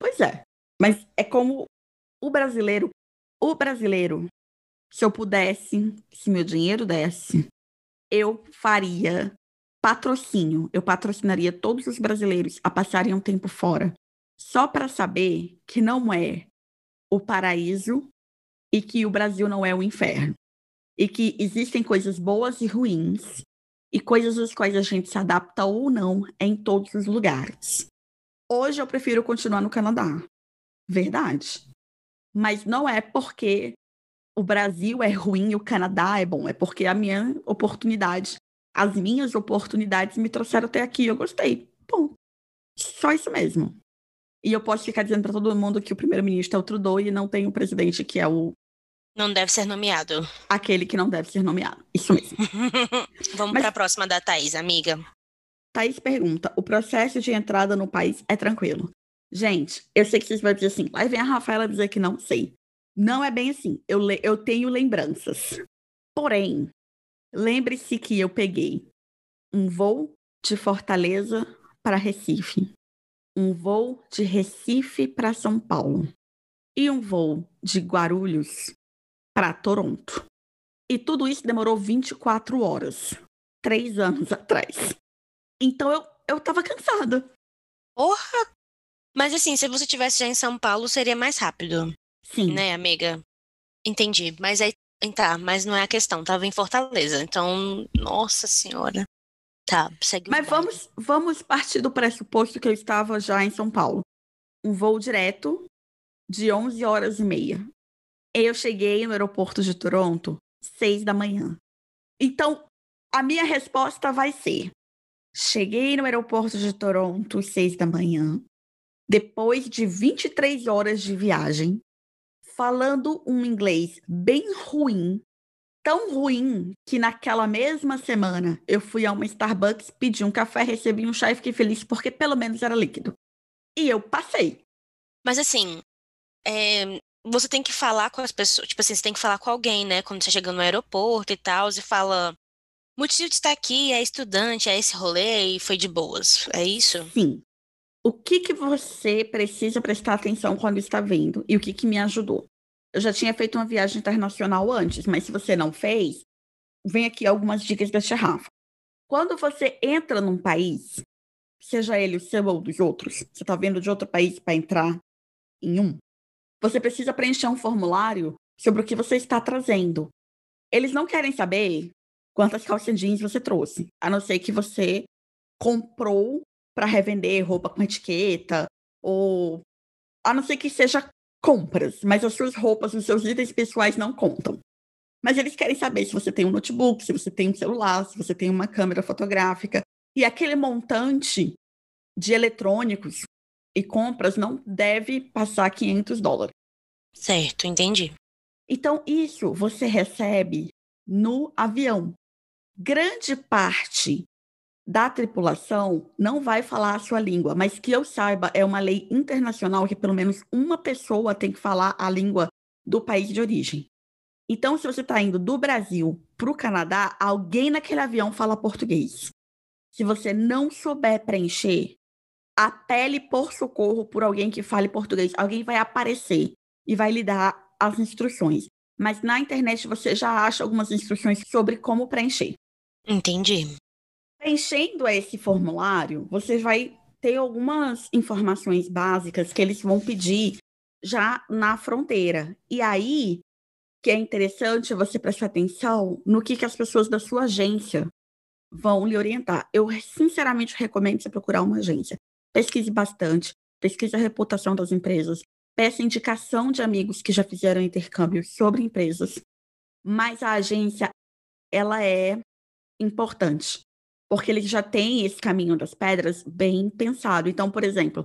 Pois é. Mas é como o brasileiro, o brasileiro, se eu pudesse, se meu dinheiro desse, eu faria patrocínio. Eu patrocinaria todos os brasileiros a passarem um tempo fora, só para saber que não é o paraíso e que o Brasil não é o inferno e que existem coisas boas e ruins, e coisas às quais a gente se adapta ou não em todos os lugares. Hoje eu prefiro continuar no Canadá. Verdade. Mas não é porque o Brasil é ruim e o Canadá é bom, é porque a minha oportunidade, as minhas oportunidades me trouxeram até aqui, eu gostei. Bom, só isso mesmo. E eu posso ficar dizendo para todo mundo que o primeiro-ministro é o Trudeau e não tem o presidente que é o não deve ser nomeado. Aquele que não deve ser nomeado. Isso mesmo. Vamos para a próxima da Thaís, amiga. Thaís pergunta: o processo de entrada no país é tranquilo? Gente, eu sei que vocês vão dizer assim, vai vem a Rafaela dizer que não sei. Não é bem assim. Eu, eu tenho lembranças. Porém, lembre-se que eu peguei um voo de Fortaleza para Recife, um voo de Recife para São Paulo e um voo de Guarulhos para Toronto. E tudo isso demorou 24 horas, três anos atrás. Então eu, eu tava cansada. Porra! Mas assim, se você tivesse já em São Paulo, seria mais rápido. Sim. Né, amiga? Entendi. Mas aí, tá, mas não é a questão. Tava em Fortaleza. Então, nossa senhora. Tá, segue Mas vamos, vamos partir do pressuposto que eu estava já em São Paulo. Um voo direto de 11 horas e meia. Eu cheguei no aeroporto de Toronto seis da manhã. Então, a minha resposta vai ser: cheguei no aeroporto de Toronto seis da manhã, depois de 23 horas de viagem, falando um inglês bem ruim, tão ruim que naquela mesma semana eu fui a uma Starbucks, pedi um café, recebi um chá e fiquei feliz porque pelo menos era líquido. E eu passei. Mas assim, é, você tem que falar com as pessoas, tipo assim, você tem que falar com alguém, né? Quando você chega no aeroporto e tal, e fala. Motivo de estar aqui é estudante, é esse rolê e foi de boas. É isso? Sim. O que, que você precisa prestar atenção quando está vendo e o que, que me ajudou? Eu já tinha feito uma viagem internacional antes, mas se você não fez, vem aqui algumas dicas da Rafa. Quando você entra num país, seja ele o seu ou dos outros, você está vendo de outro país para entrar em um, você precisa preencher um formulário sobre o que você está trazendo. Eles não querem saber quantas calças jeans você trouxe. A não ser que você comprou para revender roupa com etiqueta, ou a não ser que seja compras, mas as suas roupas, os seus itens pessoais não contam. Mas eles querem saber se você tem um notebook, se você tem um celular, se você tem uma câmera fotográfica. E aquele montante de eletrônicos e compras não deve passar 500 dólares. Certo, entendi. Então, isso você recebe no avião. Grande parte da tripulação não vai falar a sua língua, mas que eu saiba, é uma lei internacional que pelo menos uma pessoa tem que falar a língua do país de origem. Então, se você está indo do Brasil para o Canadá, alguém naquele avião fala português. Se você não souber preencher, apele por socorro por alguém que fale português. Alguém vai aparecer e vai lhe dar as instruções. Mas na internet você já acha algumas instruções sobre como preencher. Entendi. Preenchendo esse formulário, você vai ter algumas informações básicas que eles vão pedir já na fronteira. E aí, que é interessante você prestar atenção no que, que as pessoas da sua agência vão lhe orientar. Eu sinceramente recomendo você procurar uma agência. Pesquise bastante, pesquise a reputação das empresas, peça indicação de amigos que já fizeram intercâmbio sobre empresas. Mas a agência, ela é importante, porque ele já tem esse caminho das pedras bem pensado. Então, por exemplo,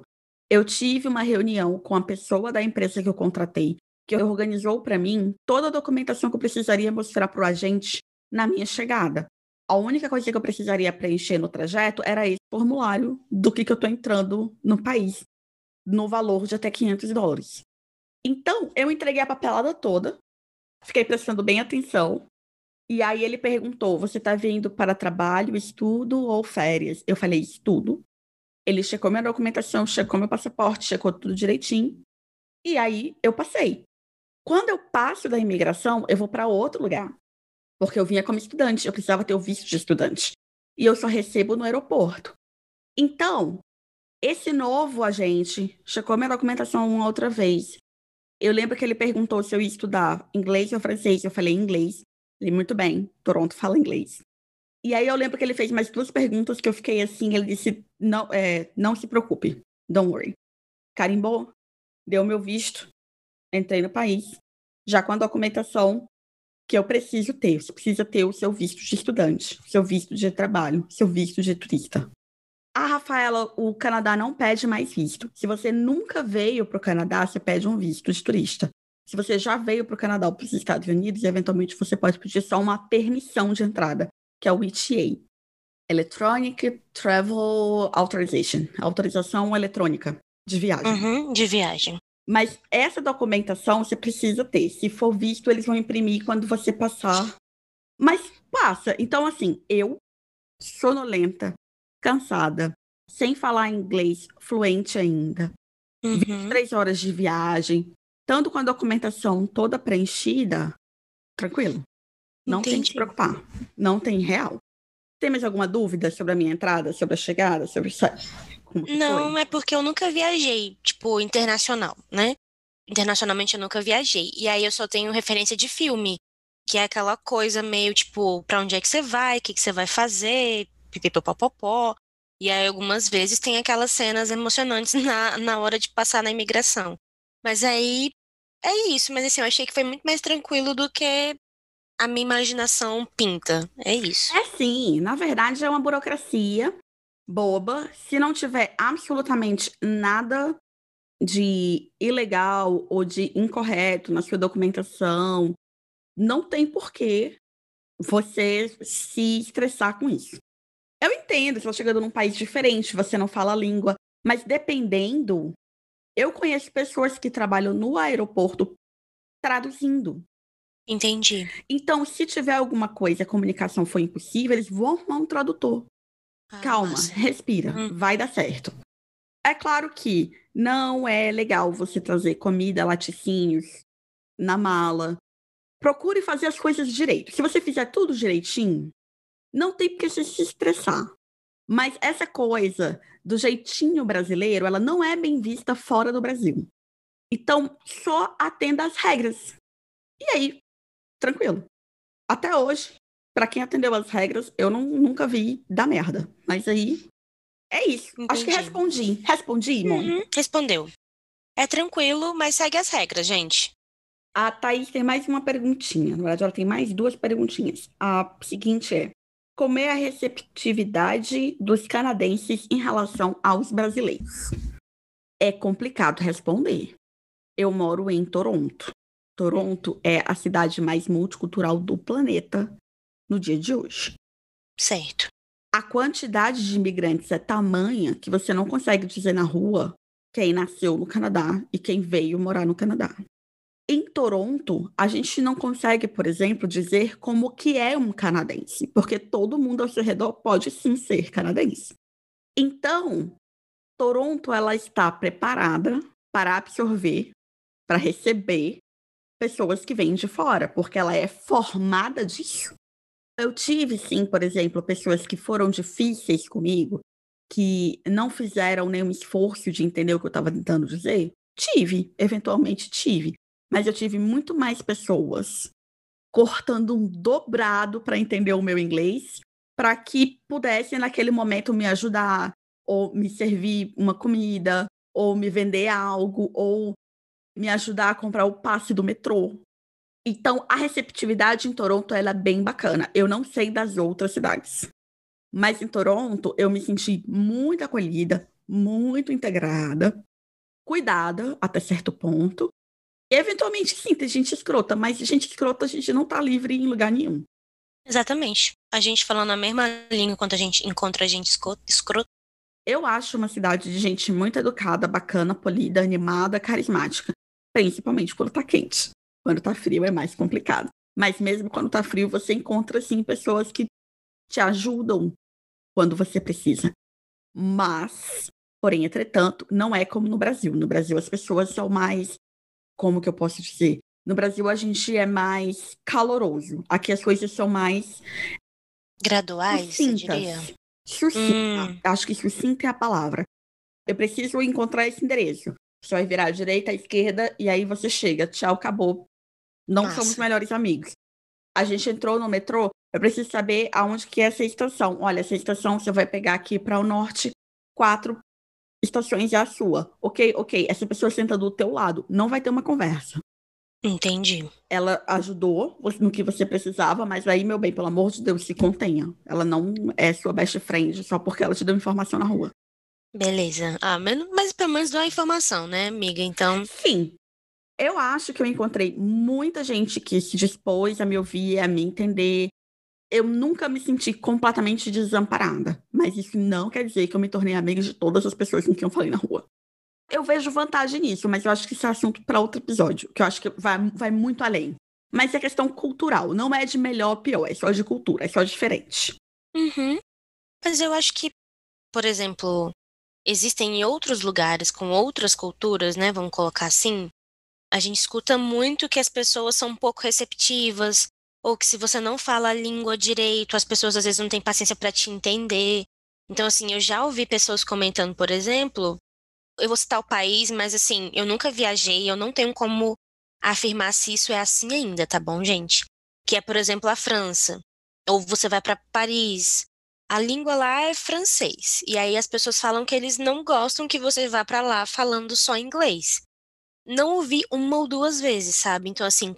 eu tive uma reunião com a pessoa da empresa que eu contratei, que organizou para mim toda a documentação que eu precisaria mostrar para o agente na minha chegada. A única coisa que eu precisaria preencher no trajeto era esse formulário do que, que eu estou entrando no país no valor de até 500 dólares. Então, eu entreguei a papelada toda, fiquei prestando bem atenção. E aí ele perguntou: Você está vindo para trabalho, estudo ou férias? Eu falei: Estudo. Ele checou minha documentação, checou meu passaporte, checou tudo direitinho. E aí eu passei. Quando eu passo da imigração, eu vou para outro lugar. Porque eu vinha como estudante, eu precisava ter o visto de estudante. E eu só recebo no aeroporto. Então, esse novo agente checou minha documentação uma outra vez. Eu lembro que ele perguntou se eu ia estudar inglês ou francês. Eu falei inglês. Ele, muito bem, Toronto fala inglês. E aí eu lembro que ele fez mais duas perguntas que eu fiquei assim. Ele disse: não, é, não se preocupe, don't worry. Carimbou, deu meu visto, entrei no país, já com a documentação que eu preciso ter. Você precisa ter o seu visto de estudante, seu visto de trabalho, seu visto de turista. Ah, Rafaela, o Canadá não pede mais visto. Se você nunca veio para o Canadá, você pede um visto de turista. Se você já veio para o Canadá ou para os Estados Unidos, eventualmente você pode pedir só uma permissão de entrada, que é o ETA. Electronic Travel Authorization. Autorização eletrônica de viagem. Uhum, de viagem. Mas essa documentação você precisa ter. Se for visto, eles vão imprimir quando você passar. Mas passa. Então, assim, eu, sonolenta, cansada, sem falar inglês fluente ainda, uhum. 23 horas de viagem, tanto com a documentação toda preenchida, tranquilo. Não Entendi. tem que se preocupar. Não tem real. Tem mais alguma dúvida sobre a minha entrada, sobre a chegada, sobre Não, foi? é porque eu nunca viajei, tipo, internacional, né? Internacionalmente eu nunca viajei. E aí eu só tenho referência de filme, que é aquela coisa meio tipo, para onde é que você vai, o que, que você vai fazer, pipipopopó. E aí, algumas vezes, tem aquelas cenas emocionantes na, na hora de passar na imigração. Mas aí, é isso. Mas assim, eu achei que foi muito mais tranquilo do que a minha imaginação pinta. É isso. É sim. Na verdade, é uma burocracia boba. Se não tiver absolutamente nada de ilegal ou de incorreto na sua documentação, não tem porquê você se estressar com isso. Eu entendo, você está chegando num país diferente, você não fala a língua, mas dependendo, eu conheço pessoas que trabalham no aeroporto traduzindo. Entendi. Então, se tiver alguma coisa, a comunicação for impossível, eles vão arrumar um tradutor. Ah, Calma, nossa. respira, hum. vai dar certo. É claro que não é legal você trazer comida, laticínios na mala. Procure fazer as coisas direito. Se você fizer tudo direitinho, não tem porque você se estressar. Mas essa coisa do jeitinho brasileiro, ela não é bem vista fora do Brasil. Então, só atenda às regras. E aí, tranquilo. Até hoje, Pra quem atendeu as regras, eu não, nunca vi dar merda. Mas aí. É isso. Acho que Entendi. respondi. Respondi, Mon? Uhum, respondeu. É tranquilo, mas segue as regras, gente. A Thaís tem mais uma perguntinha. Na verdade, ela tem mais duas perguntinhas. A seguinte é: como é a receptividade dos canadenses em relação aos brasileiros? É complicado responder. Eu moro em Toronto. Toronto é a cidade mais multicultural do planeta no dia de hoje. Certo. A quantidade de imigrantes é tamanha que você não consegue dizer na rua quem nasceu no Canadá e quem veio morar no Canadá. Em Toronto, a gente não consegue, por exemplo, dizer como que é um canadense, porque todo mundo ao seu redor pode sim ser canadense. Então, Toronto ela está preparada para absorver, para receber pessoas que vêm de fora, porque ela é formada disso. Eu tive, sim, por exemplo, pessoas que foram difíceis comigo, que não fizeram nenhum esforço de entender o que eu estava tentando dizer. Tive, eventualmente tive. Mas eu tive muito mais pessoas cortando um dobrado para entender o meu inglês, para que pudessem, naquele momento, me ajudar, ou me servir uma comida, ou me vender algo, ou me ajudar a comprar o passe do metrô. Então, a receptividade em Toronto ela é bem bacana. Eu não sei das outras cidades. Mas em Toronto, eu me senti muito acolhida, muito integrada, cuidada até certo ponto. E, eventualmente, sim, tem gente escrota, mas gente escrota a gente não tá livre em lugar nenhum. Exatamente. A gente falando a mesma língua enquanto a gente encontra a gente escroto. Eu acho uma cidade de gente muito educada, bacana, polida, animada, carismática. Principalmente quando tá quente. Quando tá frio é mais complicado. Mas mesmo quando tá frio, você encontra, sim, pessoas que te ajudam quando você precisa. Mas, porém, entretanto, não é como no Brasil. No Brasil, as pessoas são mais. Como que eu posso dizer? No Brasil, a gente é mais caloroso. Aqui as coisas são mais Graduais, eu diria. sucintas. Sucinta. Hum. Acho que sucinta é a palavra. Eu preciso encontrar esse endereço. Você vai virar à direita, à esquerda, e aí você chega. Tchau, acabou. Não Massa. somos melhores amigos. A gente entrou no metrô, eu preciso saber aonde que é essa estação. Olha, essa estação você vai pegar aqui para o norte, quatro estações é a sua. Ok, ok. Essa pessoa senta do teu lado. Não vai ter uma conversa. Entendi. Ela ajudou no que você precisava, mas aí, meu bem, pelo amor de Deus, se contenha. Ela não é sua best friend só porque ela te deu informação na rua. Beleza. Ah, mas, mas pelo menos deu a informação, né, amiga? Então, Sim. Eu acho que eu encontrei muita gente que se dispôs a me ouvir, a me entender. Eu nunca me senti completamente desamparada, mas isso não quer dizer que eu me tornei amiga de todas as pessoas com quem eu falei na rua. Eu vejo vantagem nisso, mas eu acho que isso é assunto para outro episódio, que eu acho que vai, vai muito além. Mas é questão cultural, não é de melhor ou pior, é só de cultura, é só diferente. Uhum. Mas eu acho que, por exemplo, existem em outros lugares com outras culturas, né? Vamos colocar assim. A gente escuta muito que as pessoas são pouco receptivas, ou que se você não fala a língua direito, as pessoas às vezes não têm paciência para te entender. Então, assim, eu já ouvi pessoas comentando, por exemplo, eu vou citar o país, mas assim, eu nunca viajei, eu não tenho como afirmar se isso é assim ainda, tá bom, gente? Que é, por exemplo, a França. Ou você vai para Paris, a língua lá é francês. E aí as pessoas falam que eles não gostam que você vá pra lá falando só inglês. Não ouvi uma ou duas vezes, sabe? Então, assim,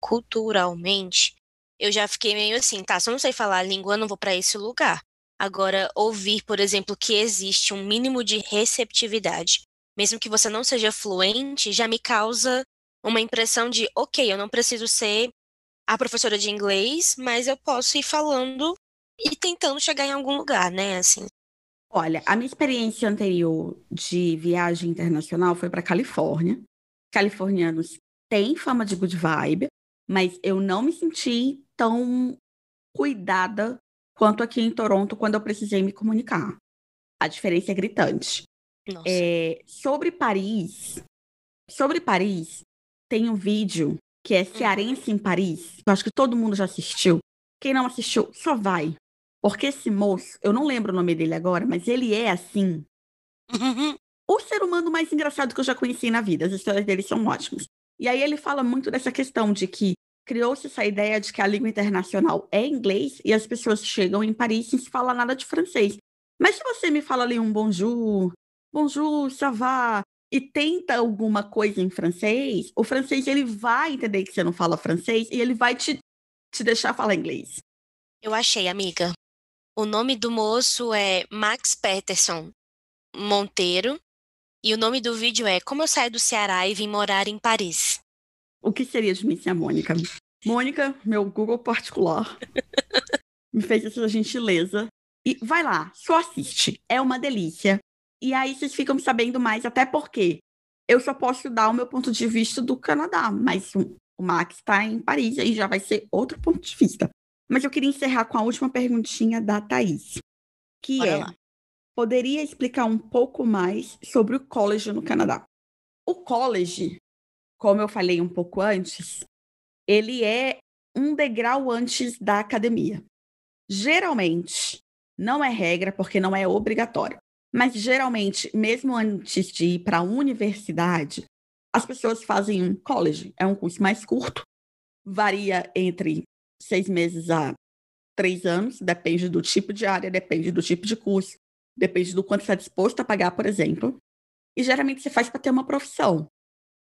culturalmente, eu já fiquei meio assim, tá, se eu não sei falar a língua, eu não vou pra esse lugar. Agora, ouvir, por exemplo, que existe um mínimo de receptividade, mesmo que você não seja fluente, já me causa uma impressão de, ok, eu não preciso ser a professora de inglês, mas eu posso ir falando e tentando chegar em algum lugar, né? Assim. Olha, a minha experiência anterior de viagem internacional foi para Califórnia. Californianos têm fama de good vibe, mas eu não me senti tão cuidada quanto aqui em Toronto quando eu precisei me comunicar. A diferença é gritante. É, sobre Paris, sobre Paris, tem um vídeo que é Cearense em Paris. Eu acho que todo mundo já assistiu. Quem não assistiu, só vai. Porque esse moço, eu não lembro o nome dele agora, mas ele é assim. O ser humano mais engraçado que eu já conheci na vida. As histórias dele são ótimas. E aí ele fala muito dessa questão de que criou-se essa ideia de que a língua internacional é inglês e as pessoas chegam em Paris sem se falar nada de francês. Mas se você me fala ali um bonjour, bonjour, ça va, e tenta alguma coisa em francês, o francês ele vai entender que você não fala francês e ele vai te, te deixar falar inglês. Eu achei, amiga. O nome do moço é Max Peterson Monteiro e o nome do vídeo é Como eu saio do Ceará e vim morar em Paris. O que seria de mim sem a Mônica? Mônica, meu Google particular, me fez essa gentileza. E vai lá, só assiste. É uma delícia. E aí vocês ficam sabendo mais, até porque eu só posso dar o meu ponto de vista do Canadá, mas o Max está em Paris, aí já vai ser outro ponto de vista. Mas eu queria encerrar com a última perguntinha da Thaís, que Bora é: lá. poderia explicar um pouco mais sobre o college no Canadá? O college, como eu falei um pouco antes, ele é um degrau antes da academia. Geralmente, não é regra porque não é obrigatório. Mas geralmente, mesmo antes de ir para a universidade, as pessoas fazem um college. É um curso mais curto, varia entre seis meses a três anos, depende do tipo de área, depende do tipo de curso, depende do quanto você está disposto a pagar, por exemplo. E geralmente você faz para ter uma profissão.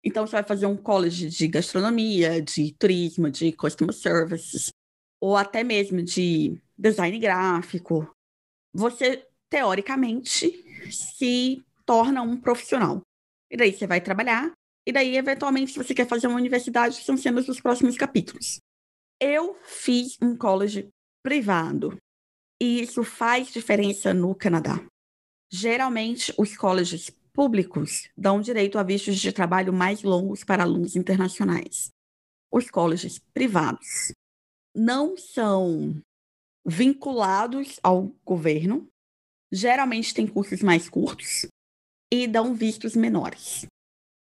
Então, você vai fazer um college de gastronomia, de turismo, de customer services, ou até mesmo de design gráfico. Você teoricamente, se torna um profissional. E daí você vai trabalhar, e daí, eventualmente, se você quer fazer uma universidade, são cenas dos próximos capítulos. Eu fiz um college privado, e isso faz diferença no Canadá. Geralmente, os colleges públicos dão direito a vistos de trabalho mais longos para alunos internacionais. Os colleges privados não são vinculados ao governo, geralmente têm cursos mais curtos e dão vistos menores.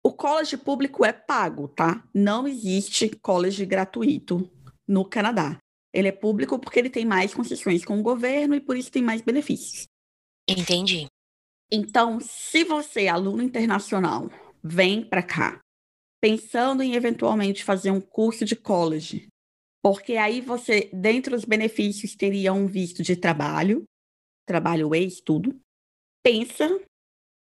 O college público é pago, tá? Não existe college gratuito no Canadá. Ele é público porque ele tem mais concessões com o governo e por isso tem mais benefícios. Entendi. Então, se você, aluno internacional, vem para cá pensando em eventualmente fazer um curso de college, porque aí você, dentre os benefícios, teria um visto de trabalho, trabalho e estudo, pensa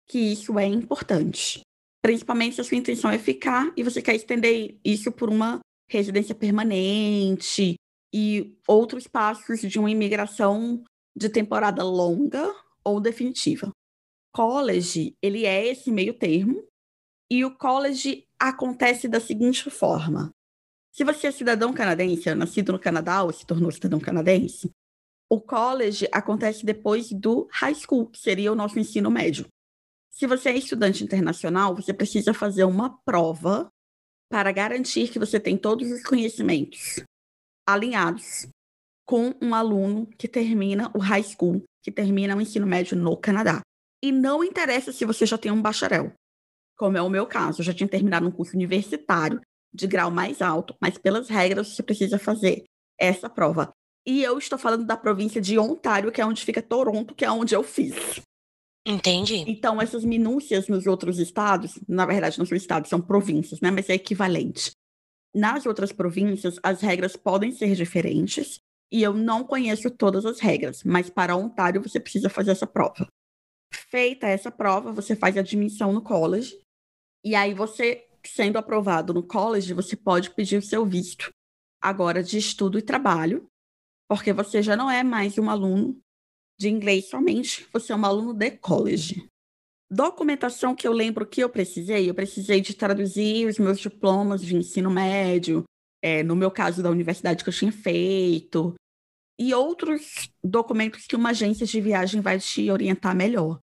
que isso é importante. Principalmente se a sua intenção é ficar e você quer estender isso por uma residência permanente e outros passos de uma imigração de temporada longa ou definitiva. College, ele é esse meio termo, e o college acontece da seguinte forma: se você é cidadão canadense, nascido no Canadá ou se tornou cidadão canadense, o college acontece depois do high school, que seria o nosso ensino médio. Se você é estudante internacional, você precisa fazer uma prova para garantir que você tem todos os conhecimentos alinhados com um aluno que termina o high school, que termina o ensino médio no Canadá. E não interessa se você já tem um bacharel, como é o meu caso, eu já tinha terminado um curso universitário de grau mais alto, mas pelas regras você precisa fazer essa prova. E eu estou falando da província de Ontário, que é onde fica Toronto, que é onde eu fiz. Entendi. Então, essas minúcias nos outros estados, na verdade, não são estados, são províncias, né? Mas é equivalente. Nas outras províncias, as regras podem ser diferentes, e eu não conheço todas as regras, mas para Ontário você precisa fazer essa prova. Feita essa prova, você faz admissão no college, e aí você, sendo aprovado no college, você pode pedir o seu visto agora de estudo e trabalho, porque você já não é mais um aluno de inglês somente, você é um aluno de college. Documentação que eu lembro que eu precisei, eu precisei de traduzir os meus diplomas de ensino médio, é, no meu caso da universidade que eu tinha feito, e outros documentos que uma agência de viagem vai te orientar melhor.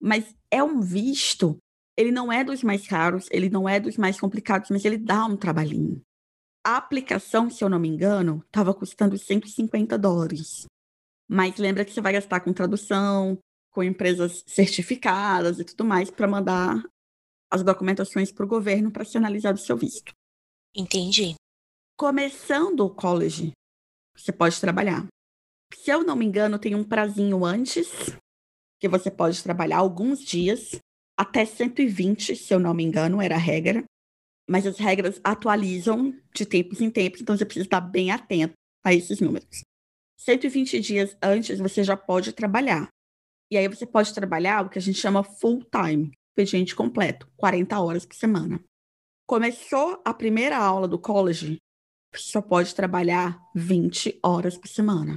Mas é um visto, ele não é dos mais caros, ele não é dos mais complicados, mas ele dá um trabalhinho. A aplicação, se eu não me engano, estava custando 150 dólares. Mas lembra que você vai gastar com tradução, com empresas certificadas e tudo mais para mandar as documentações para o governo para ser analisado o seu visto. Entendi. Começando o college, você pode trabalhar. Se eu não me engano, tem um prazinho antes que você pode trabalhar alguns dias, até 120, se eu não me engano, era a regra. mas as regras atualizam de tempos em tempos, então você precisa estar bem atento a esses números. 120 dias antes você já pode trabalhar. E aí você pode trabalhar o que a gente chama full time, expediente completo, 40 horas por semana. Começou a primeira aula do college, você só pode trabalhar 20 horas por semana.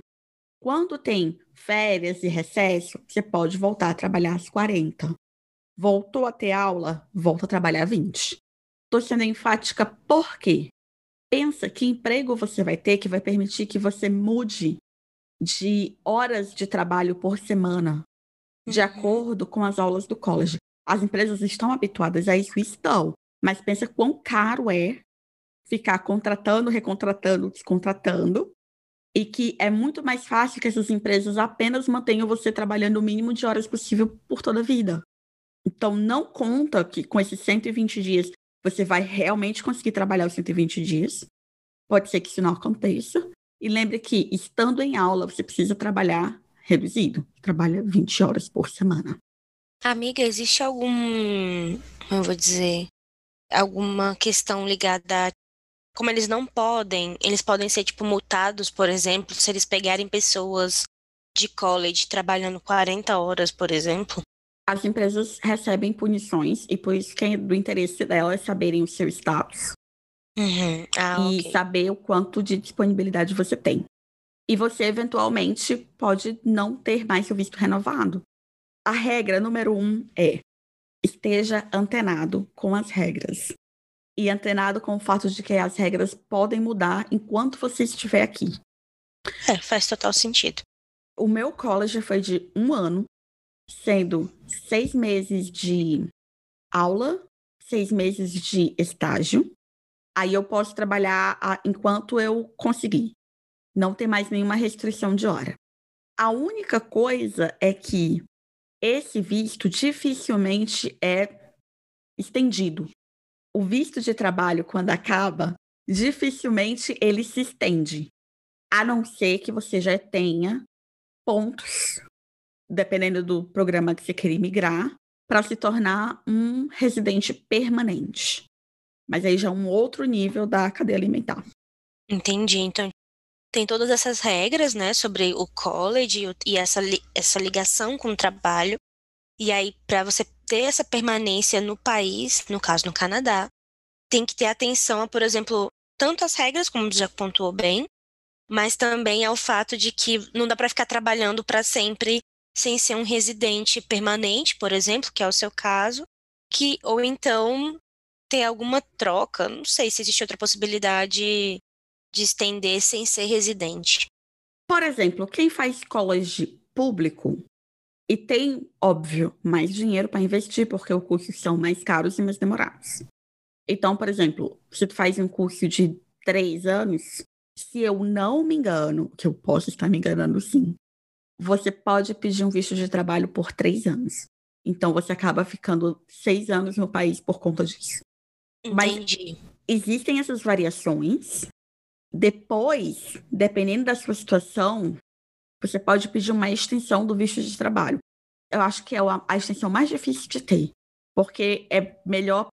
Quando tem férias e recesso, você pode voltar a trabalhar às 40. Voltou a ter aula, volta a trabalhar 20. Estou sendo enfática por quê? Pensa que emprego você vai ter que vai permitir que você mude de horas de trabalho por semana, de uhum. acordo com as aulas do college. As empresas estão habituadas a isso? Estão. Mas pensa quão caro é ficar contratando, recontratando, descontratando, e que é muito mais fácil que essas empresas apenas mantenham você trabalhando o mínimo de horas possível por toda a vida. Então, não conta que com esses 120 dias você vai realmente conseguir trabalhar os 120 dias. Pode ser que isso não aconteça. E lembre que, estando em aula, você precisa trabalhar reduzido. Trabalha 20 horas por semana. Amiga, existe algum, eu vou dizer, alguma questão ligada como eles não podem, eles podem ser tipo multados, por exemplo, se eles pegarem pessoas de college trabalhando 40 horas, por exemplo. As empresas recebem punições e por isso que é do interesse delas saberem o seu status. Uhum. Ah, e okay. saber o quanto de disponibilidade você tem. E você, eventualmente, pode não ter mais seu visto renovado. A regra número um é esteja antenado com as regras e antenado com o fato de que as regras podem mudar enquanto você estiver aqui. É, faz total sentido. O meu college foi de um ano, sendo seis meses de aula, seis meses de estágio. Aí eu posso trabalhar enquanto eu conseguir. Não tem mais nenhuma restrição de hora. A única coisa é que esse visto dificilmente é estendido o visto de trabalho, quando acaba, dificilmente ele se estende. A não ser que você já tenha pontos, dependendo do programa que você quer migrar, para se tornar um residente permanente. Mas aí já é um outro nível da cadeia alimentar. Entendi. Então, tem todas essas regras, né, sobre o college e essa, essa ligação com o trabalho. E aí, para você ter essa permanência no país, no caso no Canadá, tem que ter atenção a, por exemplo, tanto as regras, como já pontuou bem, mas também ao fato de que não dá para ficar trabalhando para sempre sem ser um residente permanente, por exemplo, que é o seu caso, que ou então ter alguma troca, não sei se existe outra possibilidade de estender sem ser residente. Por exemplo, quem faz college público e tem, óbvio, mais dinheiro para investir, porque os cursos são mais caros e mais demorados. Então, por exemplo, se tu faz um curso de três anos, se eu não me engano, que eu posso estar me enganando sim, você pode pedir um visto de trabalho por três anos. Então, você acaba ficando seis anos no país por conta disso. Entendi. Mas existem essas variações. Depois, dependendo da sua situação, você pode pedir uma extensão do visto de trabalho. Eu acho que é a extensão mais difícil de ter, porque é melhor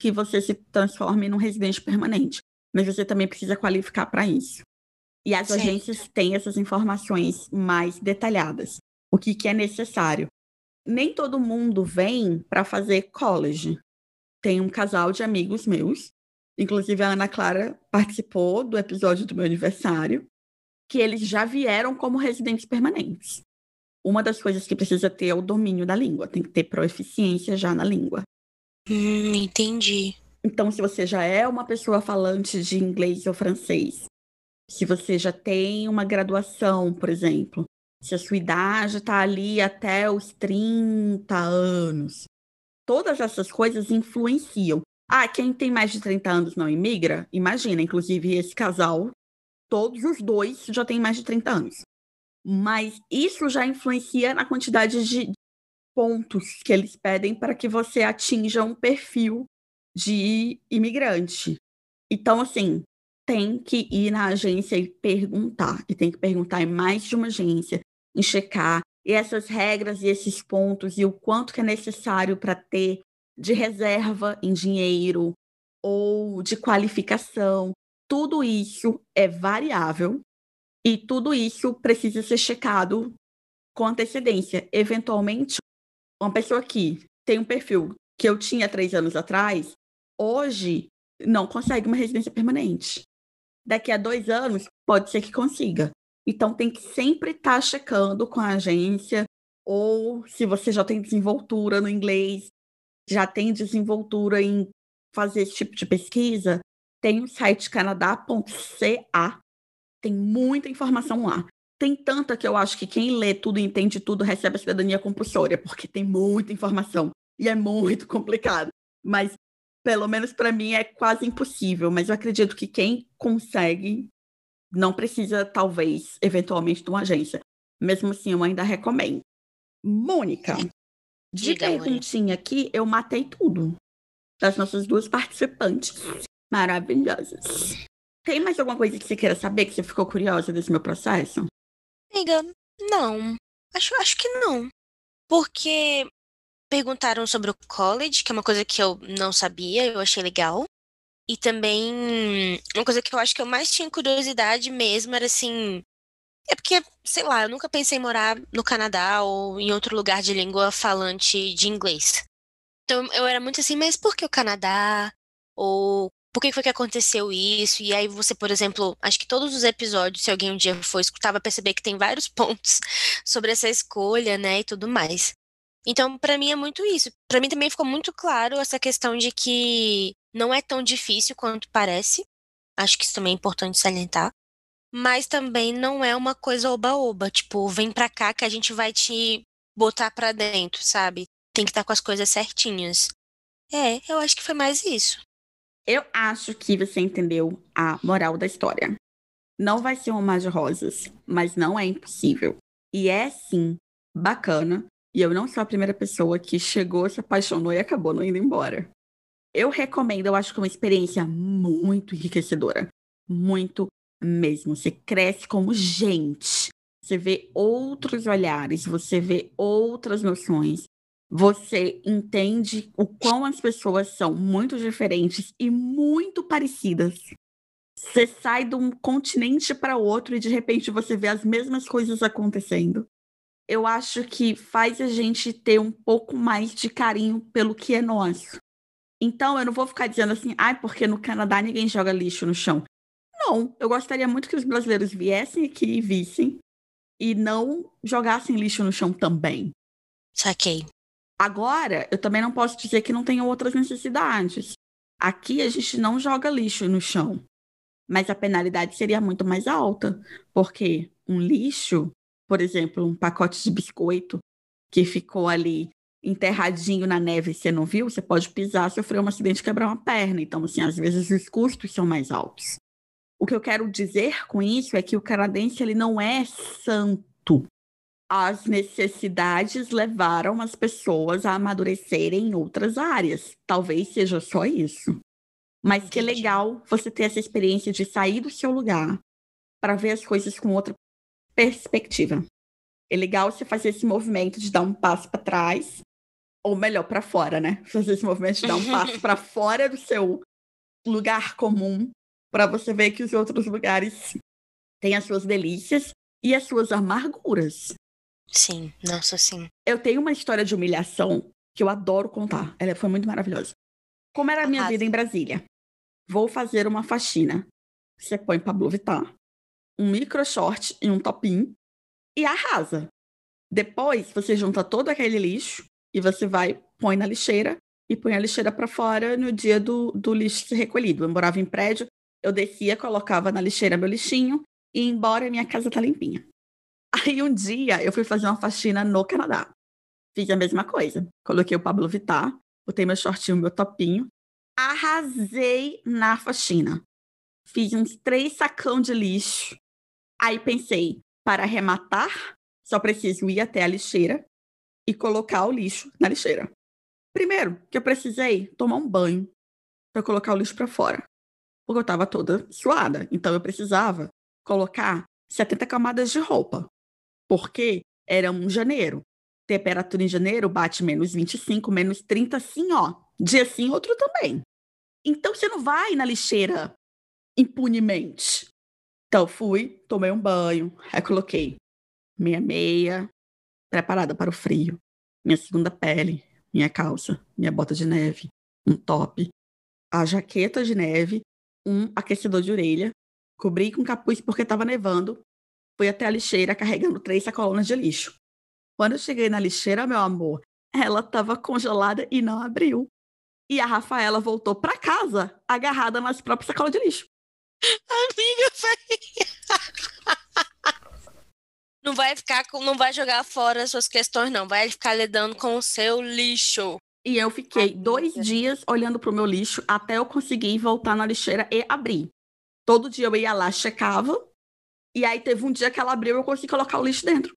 que você se transforme num residente permanente, mas você também precisa qualificar para isso. E as agências têm essas informações mais detalhadas. O que, que é necessário? Nem todo mundo vem para fazer college. Tem um casal de amigos meus, inclusive a Ana Clara participou do episódio do meu aniversário, que eles já vieram como residentes permanentes. Uma das coisas que precisa ter é o domínio da língua, tem que ter proeficiência já na língua. Hum, entendi. Então, se você já é uma pessoa falante de inglês ou francês, se você já tem uma graduação, por exemplo, se a sua idade está ali até os 30 anos, todas essas coisas influenciam. Ah, quem tem mais de 30 anos não imigra? Imagina, inclusive esse casal todos os dois já têm mais de 30 anos. Mas isso já influencia na quantidade de pontos que eles pedem para que você atinja um perfil de imigrante. Então, assim, tem que ir na agência e perguntar. E tem que perguntar em mais de uma agência, em checar e essas regras e esses pontos e o quanto que é necessário para ter de reserva em dinheiro, ou de qualificação. Tudo isso é variável e tudo isso precisa ser checado com antecedência. Eventualmente, uma pessoa que tem um perfil que eu tinha três anos atrás, hoje não consegue uma residência permanente. Daqui a dois anos, pode ser que consiga. Então, tem que sempre estar tá checando com a agência, ou se você já tem desenvoltura no inglês, já tem desenvoltura em fazer esse tipo de pesquisa, tem o site canadá.ca, tem muita informação lá. Tem tanta que eu acho que quem lê tudo e entende tudo recebe a cidadania compulsória, porque tem muita informação e é muito complicado. Mas, pelo menos para mim, é quase impossível. Mas eu acredito que quem consegue não precisa, talvez, eventualmente, de uma agência. Mesmo assim, eu ainda recomendo. Mônica, de perguntinha aqui, eu matei tudo. Das nossas duas participantes maravilhosas. Tem mais alguma coisa que você queira saber, que você ficou curiosa desse meu processo? Amiga, não. Acho, acho que não. Porque perguntaram sobre o college, que é uma coisa que eu não sabia, eu achei legal. E também uma coisa que eu acho que eu mais tinha curiosidade mesmo era assim. É porque, sei lá, eu nunca pensei em morar no Canadá ou em outro lugar de língua falante de inglês. Então eu era muito assim, mas por que o Canadá? Ou por que foi que aconteceu isso? E aí você, por exemplo, acho que todos os episódios, se alguém um dia for escutar, vai perceber que tem vários pontos sobre essa escolha, né, e tudo mais. Então, para mim é muito isso. Para mim também ficou muito claro essa questão de que não é tão difícil quanto parece. Acho que isso também é importante salientar. Mas também não é uma coisa oba-oba, tipo, vem pra cá que a gente vai te botar pra dentro, sabe? Tem que estar tá com as coisas certinhas. É, eu acho que foi mais isso. Eu acho que você entendeu a moral da história. Não vai ser um mar de rosas, mas não é impossível. E é sim bacana. E eu não sou a primeira pessoa que chegou, se apaixonou e acabou não indo embora. Eu recomendo, eu acho que é uma experiência muito enriquecedora. Muito mesmo. Você cresce como gente. Você vê outros olhares, você vê outras noções, você entende o quão as pessoas são muito diferentes e muito parecidas. Você sai de um continente para outro e de repente você vê as mesmas coisas acontecendo. Eu acho que faz a gente ter um pouco mais de carinho pelo que é nosso. Então, eu não vou ficar dizendo assim, ai, ah, porque no Canadá ninguém joga lixo no chão. Não, eu gostaria muito que os brasileiros viessem aqui e vissem e não jogassem lixo no chão também. Saquei. Agora, eu também não posso dizer que não tenha outras necessidades. Aqui a gente não joga lixo no chão, mas a penalidade seria muito mais alta, porque um lixo, por exemplo, um pacote de biscoito que ficou ali enterradinho na neve e você não viu, você pode pisar, sofrer um acidente quebrar uma perna. Então, assim, às vezes os custos são mais altos. O que eu quero dizer com isso é que o canadense ele não é santo as necessidades levaram as pessoas a amadurecerem em outras áreas. Talvez seja só isso. Mas que legal você ter essa experiência de sair do seu lugar para ver as coisas com outra perspectiva. É legal você fazer esse movimento de dar um passo para trás, ou melhor, para fora, né? Fazer esse movimento de dar um passo para fora do seu lugar comum, para você ver que os outros lugares têm as suas delícias e as suas amarguras. Sim, nossa, sim. Eu tenho uma história de humilhação que eu adoro contar. Ela foi muito maravilhosa. Como era a minha vida em Brasília? Vou fazer uma faxina. Você põe Pablo Vittar, um micro short e um topinho e arrasa. Depois você junta todo aquele lixo e você vai, põe na lixeira e põe a lixeira para fora no dia do, do lixo ser recolhido. Eu morava em prédio, eu descia, colocava na lixeira meu lixinho e ia embora minha casa tá limpinha. Aí um dia eu fui fazer uma faxina no Canadá. Fiz a mesma coisa. Coloquei o Pablo Vittar, botei meu shortinho, meu topinho, arrasei na faxina. Fiz uns três sacão de lixo. Aí pensei, para arrematar, só preciso ir até a lixeira e colocar o lixo na lixeira. Primeiro, que eu precisei tomar um banho para colocar o lixo para fora, porque eu estava toda suada. Então eu precisava colocar 70 camadas de roupa porque era um janeiro. Temperatura em janeiro bate menos 25, menos 30, sim, ó. Dia sim, outro também. Então você não vai na lixeira impunemente. Então fui, tomei um banho, recoloquei minha meia, preparada para o frio, minha segunda pele, minha calça, minha bota de neve, um top, a jaqueta de neve, um aquecedor de orelha, cobri com capuz porque estava nevando, fui até a lixeira carregando três sacolas de lixo. Quando eu cheguei na lixeira, meu amor, ela estava congelada e não abriu. E a Rafaela voltou para casa agarrada nas próprias sacolas de lixo. Amiga, Não vai ficar com, não vai jogar fora as suas questões, não. Vai ficar lidando com o seu lixo. E eu fiquei Amiga. dois dias olhando pro meu lixo até eu conseguir voltar na lixeira e abrir. Todo dia eu ia lá, checava. E aí teve um dia que ela abriu e eu consegui colocar o lixo dentro.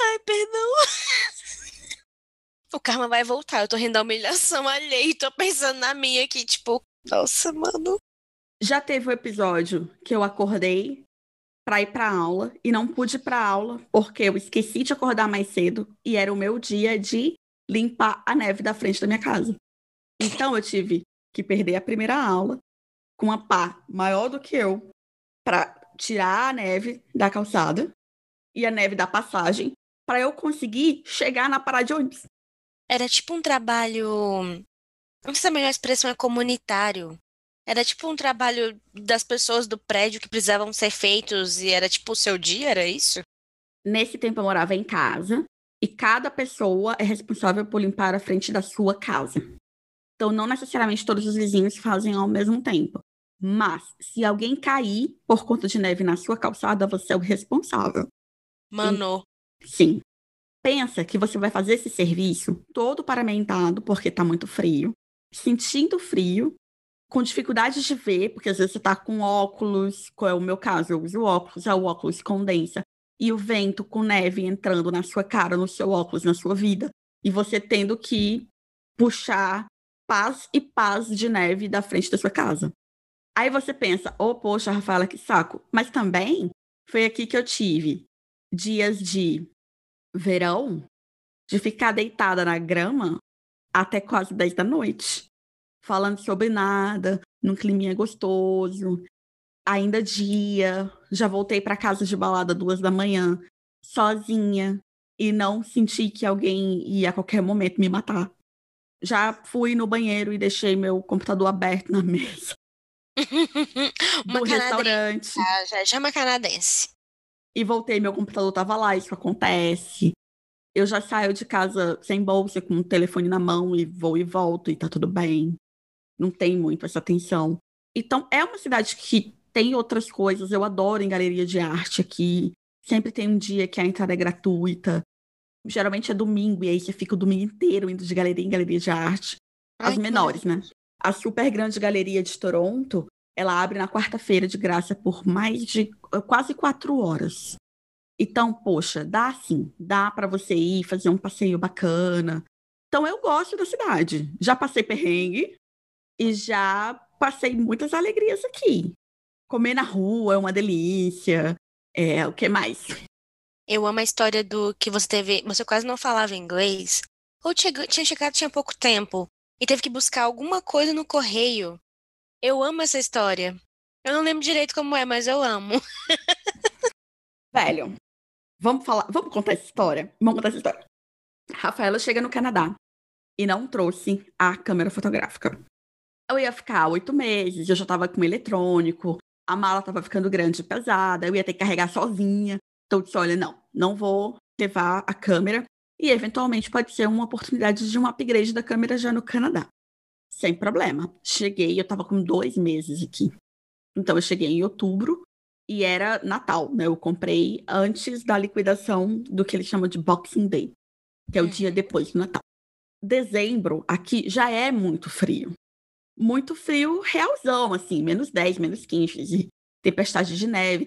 Ai, perdão. O karma vai voltar. Eu tô rindo da humilhação alheia e tô pensando na minha aqui, tipo, nossa, mano. Já teve um episódio que eu acordei para ir para aula e não pude ir para aula porque eu esqueci de acordar mais cedo e era o meu dia de limpar a neve da frente da minha casa. Então eu tive que perder a primeira aula com uma pá maior do que eu para tirar a neve da calçada e a neve da passagem para eu conseguir chegar na parada de ônibus. Era tipo um trabalho, não sei se a melhor expressão é comunitário, era tipo um trabalho das pessoas do prédio que precisavam ser feitos e era tipo o seu dia, era isso? Nesse tempo eu morava em casa e cada pessoa é responsável por limpar a frente da sua casa. Então não necessariamente todos os vizinhos fazem ao mesmo tempo. Mas se alguém cair por conta de neve na sua calçada, você é o responsável. Mano. E, sim. Pensa que você vai fazer esse serviço todo paramentado porque está muito frio, sentindo frio com dificuldade de ver, porque às vezes você tá com óculos, qual é o meu caso, eu uso óculos, é o óculos condensa, e o vento com neve entrando na sua cara, no seu óculos, na sua vida, e você tendo que puxar paz e paz de neve da frente da sua casa. Aí você pensa, oh, poxa, Rafaela, que saco. Mas também foi aqui que eu tive dias de verão, de ficar deitada na grama até quase 10 da noite falando sobre nada, num climinha gostoso. Ainda dia, já voltei para casa de balada duas da manhã, sozinha, e não senti que alguém ia a qualquer momento me matar. Já fui no banheiro e deixei meu computador aberto na mesa. uma do restaurante. Ah, já chama canadense. E voltei, meu computador tava lá, isso acontece. Eu já saio de casa sem bolsa, com o telefone na mão e vou e volto e tá tudo bem não tem muito essa atenção. Então, é uma cidade que tem outras coisas. Eu adoro em galeria de arte aqui. Sempre tem um dia que a entrada é gratuita. Geralmente é domingo, e aí você fica o domingo inteiro indo de galeria em galeria de arte. As Ai, menores, né? A super grande galeria de Toronto, ela abre na quarta-feira de graça por mais de quase quatro horas. Então, poxa, dá sim, dá para você ir fazer um passeio bacana. Então, eu gosto da cidade. Já passei perrengue, e já passei muitas alegrias aqui. Comer na rua é uma delícia. É, o que mais? Eu amo a história do que você teve. Você quase não falava inglês. Ou tinha chegado tinha pouco tempo. E teve que buscar alguma coisa no correio. Eu amo essa história. Eu não lembro direito como é, mas eu amo. Velho, vamos falar. Vamos contar essa história? Vamos contar essa história. Rafaela chega no Canadá e não trouxe a câmera fotográfica eu ia ficar oito meses, eu já tava com eletrônico, a mala tava ficando grande e pesada, eu ia ter que carregar sozinha. Então eu disse, olha, não, não vou levar a câmera. E eventualmente pode ser uma oportunidade de um upgrade da câmera já no Canadá. Sem problema. Cheguei, eu tava com dois meses aqui. Então eu cheguei em outubro e era Natal, né? Eu comprei antes da liquidação do que eles chamam de Boxing Day, que é o dia uhum. depois do Natal. Dezembro aqui já é muito frio muito frio realzão, assim, menos 10, menos 15, de tempestade de neve.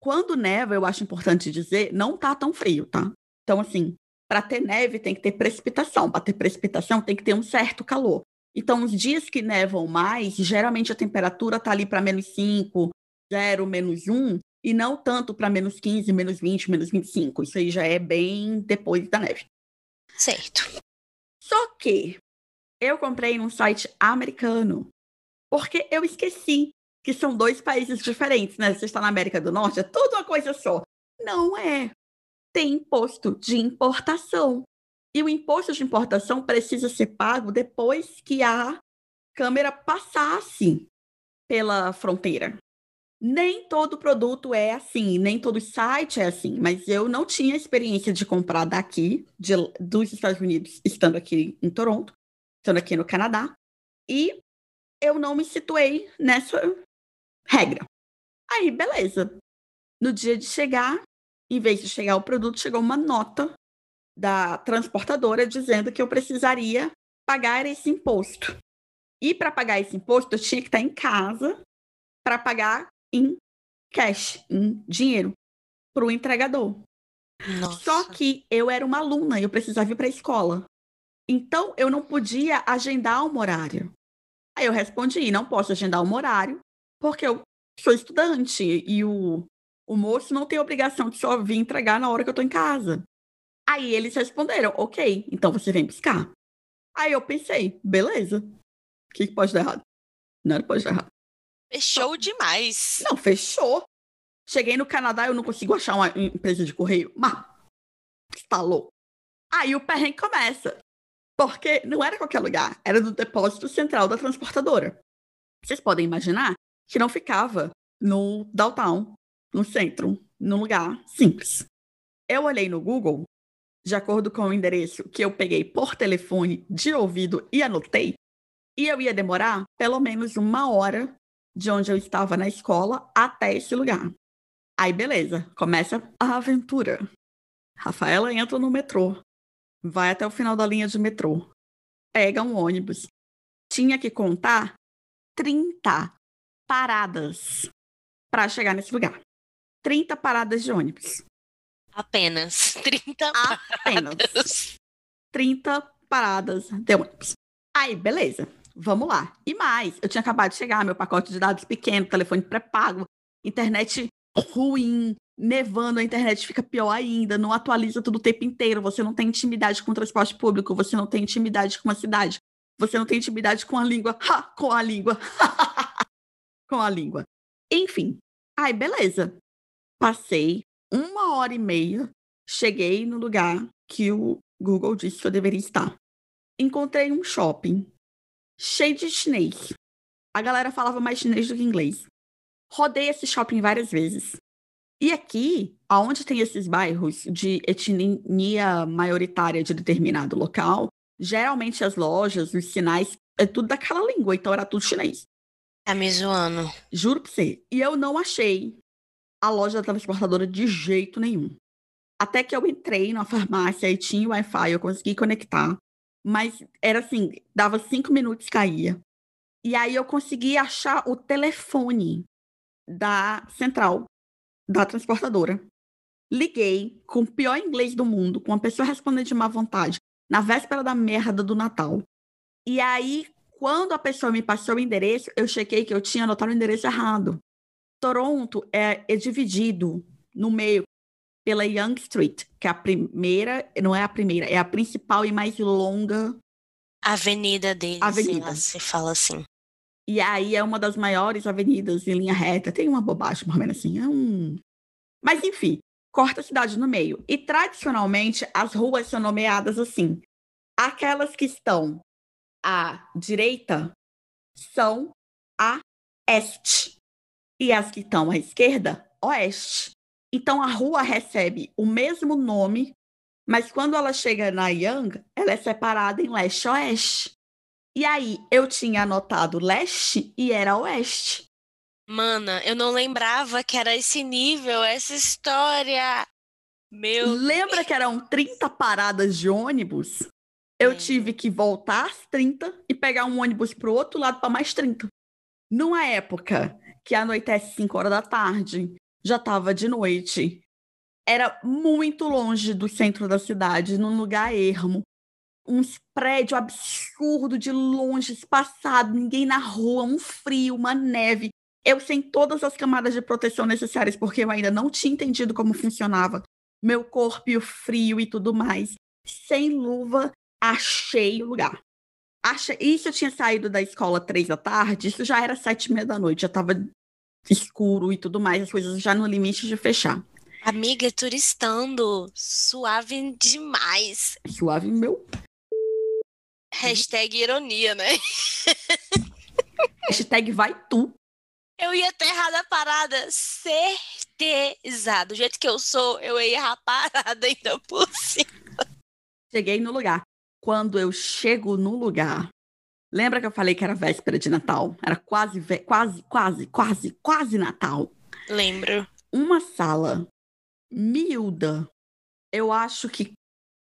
Quando neva, eu acho importante dizer, não tá tão frio, tá? Então, assim, para ter neve tem que ter precipitação. Para ter precipitação tem que ter um certo calor. Então, os dias que nevam mais, geralmente a temperatura tá ali para menos 5, 0, menos 1, e não tanto para menos 15, menos 20, menos 25. Isso aí já é bem depois da neve. Certo. Só que Eu comprei num site americano. Porque eu esqueci que são dois países diferentes, né? Você está na América do Norte, é tudo uma coisa só. Não é. Tem imposto de importação. E o imposto de importação precisa ser pago depois que a câmera passasse pela fronteira. Nem todo produto é assim, nem todo site é assim, mas eu não tinha experiência de comprar daqui, de, dos Estados Unidos, estando aqui em Toronto, estando aqui no Canadá, e eu não me situei nessa regra. Aí, beleza. No dia de chegar, em vez de chegar o produto, chegou uma nota da transportadora dizendo que eu precisaria pagar esse imposto. E para pagar esse imposto, eu tinha que estar em casa para pagar em cash, em dinheiro, para o entregador. Nossa. Só que eu era uma aluna e eu precisava ir para a escola. Então, eu não podia agendar um horário. Aí eu respondi: não posso agendar um horário, porque eu sou estudante e o, o moço não tem obrigação de só vir entregar na hora que eu estou em casa. Aí eles responderam: ok, então você vem buscar. Aí eu pensei: beleza. O que, que pode dar errado? Nada pode dar errado. Fechou demais. Não, fechou. Cheguei no Canadá, eu não consigo achar uma empresa de correio. Mas, está louco. Aí o perrengue começa. Porque não era qualquer lugar, era do depósito central da transportadora. Vocês podem imaginar que não ficava no downtown, no centro, num lugar simples. Eu olhei no Google, de acordo com o endereço que eu peguei por telefone, de ouvido e anotei, e eu ia demorar pelo menos uma hora de onde eu estava na escola até esse lugar. Aí, beleza, começa a aventura. Rafaela entra no metrô, vai até o final da linha de metrô, pega um ônibus. Tinha que contar 30 paradas para chegar nesse lugar. 30 paradas de ônibus. Apenas 30 Apenas. paradas. 30 paradas de ônibus. Aí, beleza. Vamos lá. E mais, eu tinha acabado de chegar, meu pacote de dados pequeno, telefone pré-pago, internet ruim, nevando, a internet fica pior ainda, não atualiza tudo o tempo inteiro, você não tem intimidade com o transporte público, você não tem intimidade com a cidade, você não tem intimidade com a língua, ha, com a língua, com a língua. Enfim, aí beleza. Passei uma hora e meia, cheguei no lugar que o Google disse que eu deveria estar. Encontrei um shopping cheio de chinês. A galera falava mais chinês do que inglês. Rodei esse shopping várias vezes. E aqui, aonde tem esses bairros de etnia maioritária de determinado local, geralmente as lojas, os sinais, é tudo daquela língua, então era tudo chinês. Tá me zoando. Juro pra você. E eu não achei a loja da transportadora de jeito nenhum. Até que eu entrei na farmácia e tinha Wi-Fi, eu consegui conectar. Mas era assim, dava cinco minutos caía. E aí eu consegui achar o telefone da central, da transportadora. Liguei com o pior inglês do mundo, com uma pessoa respondendo de má vontade, na véspera da merda do Natal. E aí, quando a pessoa me passou o endereço, eu chequei que eu tinha anotado o endereço errado. Toronto é, é dividido no meio pela Young Street, que é a primeira, não é a primeira, é a principal e mais longa. Avenida deles, Avenida. se fala assim. E aí é uma das maiores avenidas em linha reta. Tem uma bobagem, mais ou menos assim. É um. Mas enfim, corta a cidade no meio. E tradicionalmente as ruas são nomeadas assim. Aquelas que estão à direita são a este. E as que estão à esquerda, oeste. Então a rua recebe o mesmo nome, mas quando ela chega na Young, ela é separada em leste-oeste. E aí eu tinha anotado leste e era oeste. Mana, eu não lembrava que era esse nível, essa história. Meu Lembra que eram 30 paradas de ônibus? Eu tive que voltar às 30 e pegar um ônibus pro outro lado para mais 30. Numa época que anoitece 5 horas da tarde, já estava de noite. Era muito longe do centro da cidade, num lugar ermo. Uns prédios absurdo de longe, espaçado, ninguém na rua, um frio, uma neve. Eu sem todas as camadas de proteção necessárias, porque eu ainda não tinha entendido como funcionava meu corpo e o frio e tudo mais. Sem luva, achei o lugar. Acha... Isso eu tinha saído da escola três da tarde, isso já era sete e meia da noite, já tava escuro e tudo mais, as coisas já no limite de fechar. Amiga, turistando, suave demais. Suave meu. Hashtag ironia, né? Hashtag vai tu. Eu ia ter errado a parada, certeza. Do jeito que eu sou, eu ia errar a parada ainda por cima. Cheguei no lugar. Quando eu chego no lugar, lembra que eu falei que era véspera de Natal? Era quase, quase, quase, quase, quase Natal. Lembro. Uma sala miúda. Eu acho que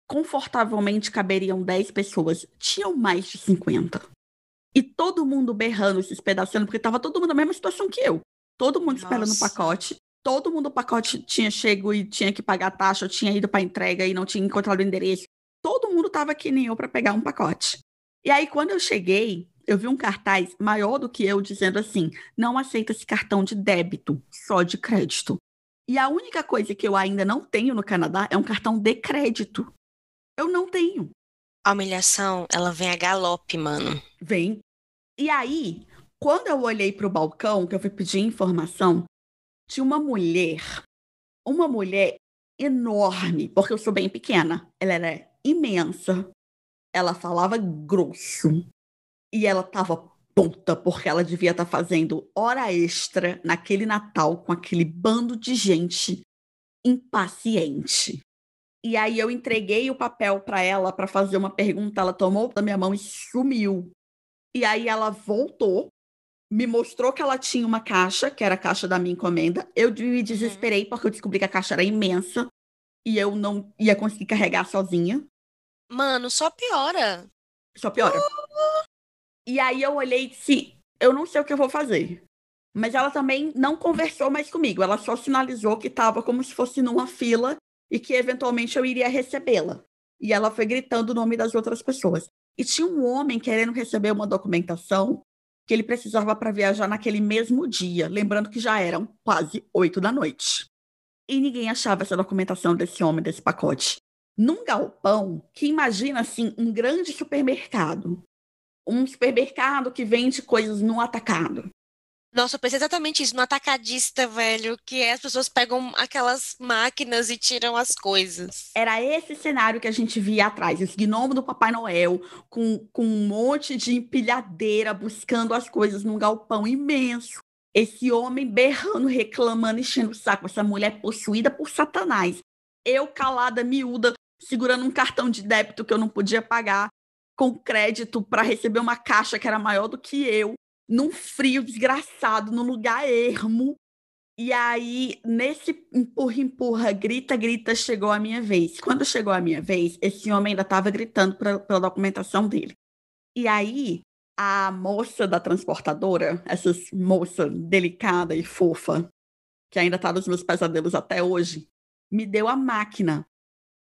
confortavelmente caberiam 10 pessoas. Tinham mais de 50. E todo mundo berrando, se espedaçando, porque tava todo mundo na mesma situação que eu. Todo mundo esperando o pacote. Todo mundo o pacote tinha chego e tinha que pagar a taxa, tinha ido para entrega e não tinha encontrado o endereço. Todo mundo tava aqui nem eu para pegar um pacote. E aí quando eu cheguei, eu vi um cartaz maior do que eu dizendo assim: "Não aceita esse cartão de débito, só de crédito". E a única coisa que eu ainda não tenho no Canadá é um cartão de crédito. Eu não tenho. A humilhação, ela vem a galope, mano. Vem. E aí, quando eu olhei para o balcão, que eu fui pedir informação, tinha uma mulher, uma mulher enorme, porque eu sou bem pequena. Ela era imensa. Ela falava grosso. E ela tava puta, porque ela devia estar tá fazendo hora extra naquele Natal com aquele bando de gente impaciente. E aí eu entreguei o papel para ela para fazer uma pergunta, ela tomou da minha mão e sumiu. E aí ela voltou, me mostrou que ela tinha uma caixa, que era a caixa da minha encomenda. Eu me uhum. desesperei porque eu descobri que a caixa era imensa e eu não ia conseguir carregar sozinha. Mano, só piora. Só piora. Uh! E aí eu olhei e disse: eu não sei o que eu vou fazer. Mas ela também não conversou mais comigo. Ela só sinalizou que estava como se fosse numa fila e que eventualmente eu iria recebê-la. E ela foi gritando o nome das outras pessoas. E tinha um homem querendo receber uma documentação que ele precisava para viajar naquele mesmo dia, lembrando que já eram quase oito da noite. E ninguém achava essa documentação desse homem, desse pacote. Num galpão que imagina assim um grande supermercado, um supermercado que vende coisas no atacado. Nossa, eu pensei exatamente isso, no atacadista, velho, que é, as pessoas pegam aquelas máquinas e tiram as coisas. Era esse cenário que a gente via atrás, esse gnomo do Papai Noel, com, com um monte de empilhadeira, buscando as coisas num galpão imenso. Esse homem berrando, reclamando, enchendo o saco, essa mulher possuída por Satanás. Eu, calada, miúda, segurando um cartão de débito que eu não podia pagar, com crédito para receber uma caixa que era maior do que eu, num frio desgraçado, num lugar ermo. E aí, nesse empurra, empurra, grita, grita, chegou a minha vez. Quando chegou a minha vez, esse homem ainda estava gritando pra, pela documentação dele. E aí, a moça da transportadora, essa moça delicada e fofa, que ainda está nos meus pesadelos até hoje, me deu a máquina.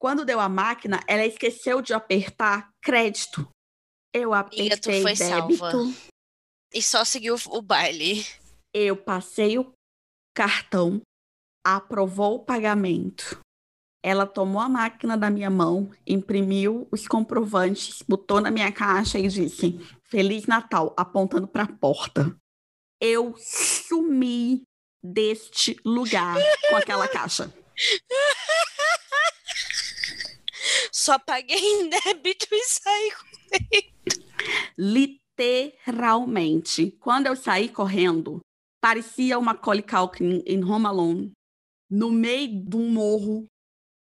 Quando deu a máquina, ela esqueceu de apertar crédito. Eu apertei débito. Salva. E só seguiu o baile. Eu passei o cartão, aprovou o pagamento. Ela tomou a máquina da minha mão, imprimiu os comprovantes, botou na minha caixa e disse: Feliz Natal, apontando para a porta. Eu sumi deste lugar com aquela caixa. Só paguei em débito e saí correndo literalmente. Quando eu saí correndo, parecia uma Macaulay em Home Alone, no meio de um morro,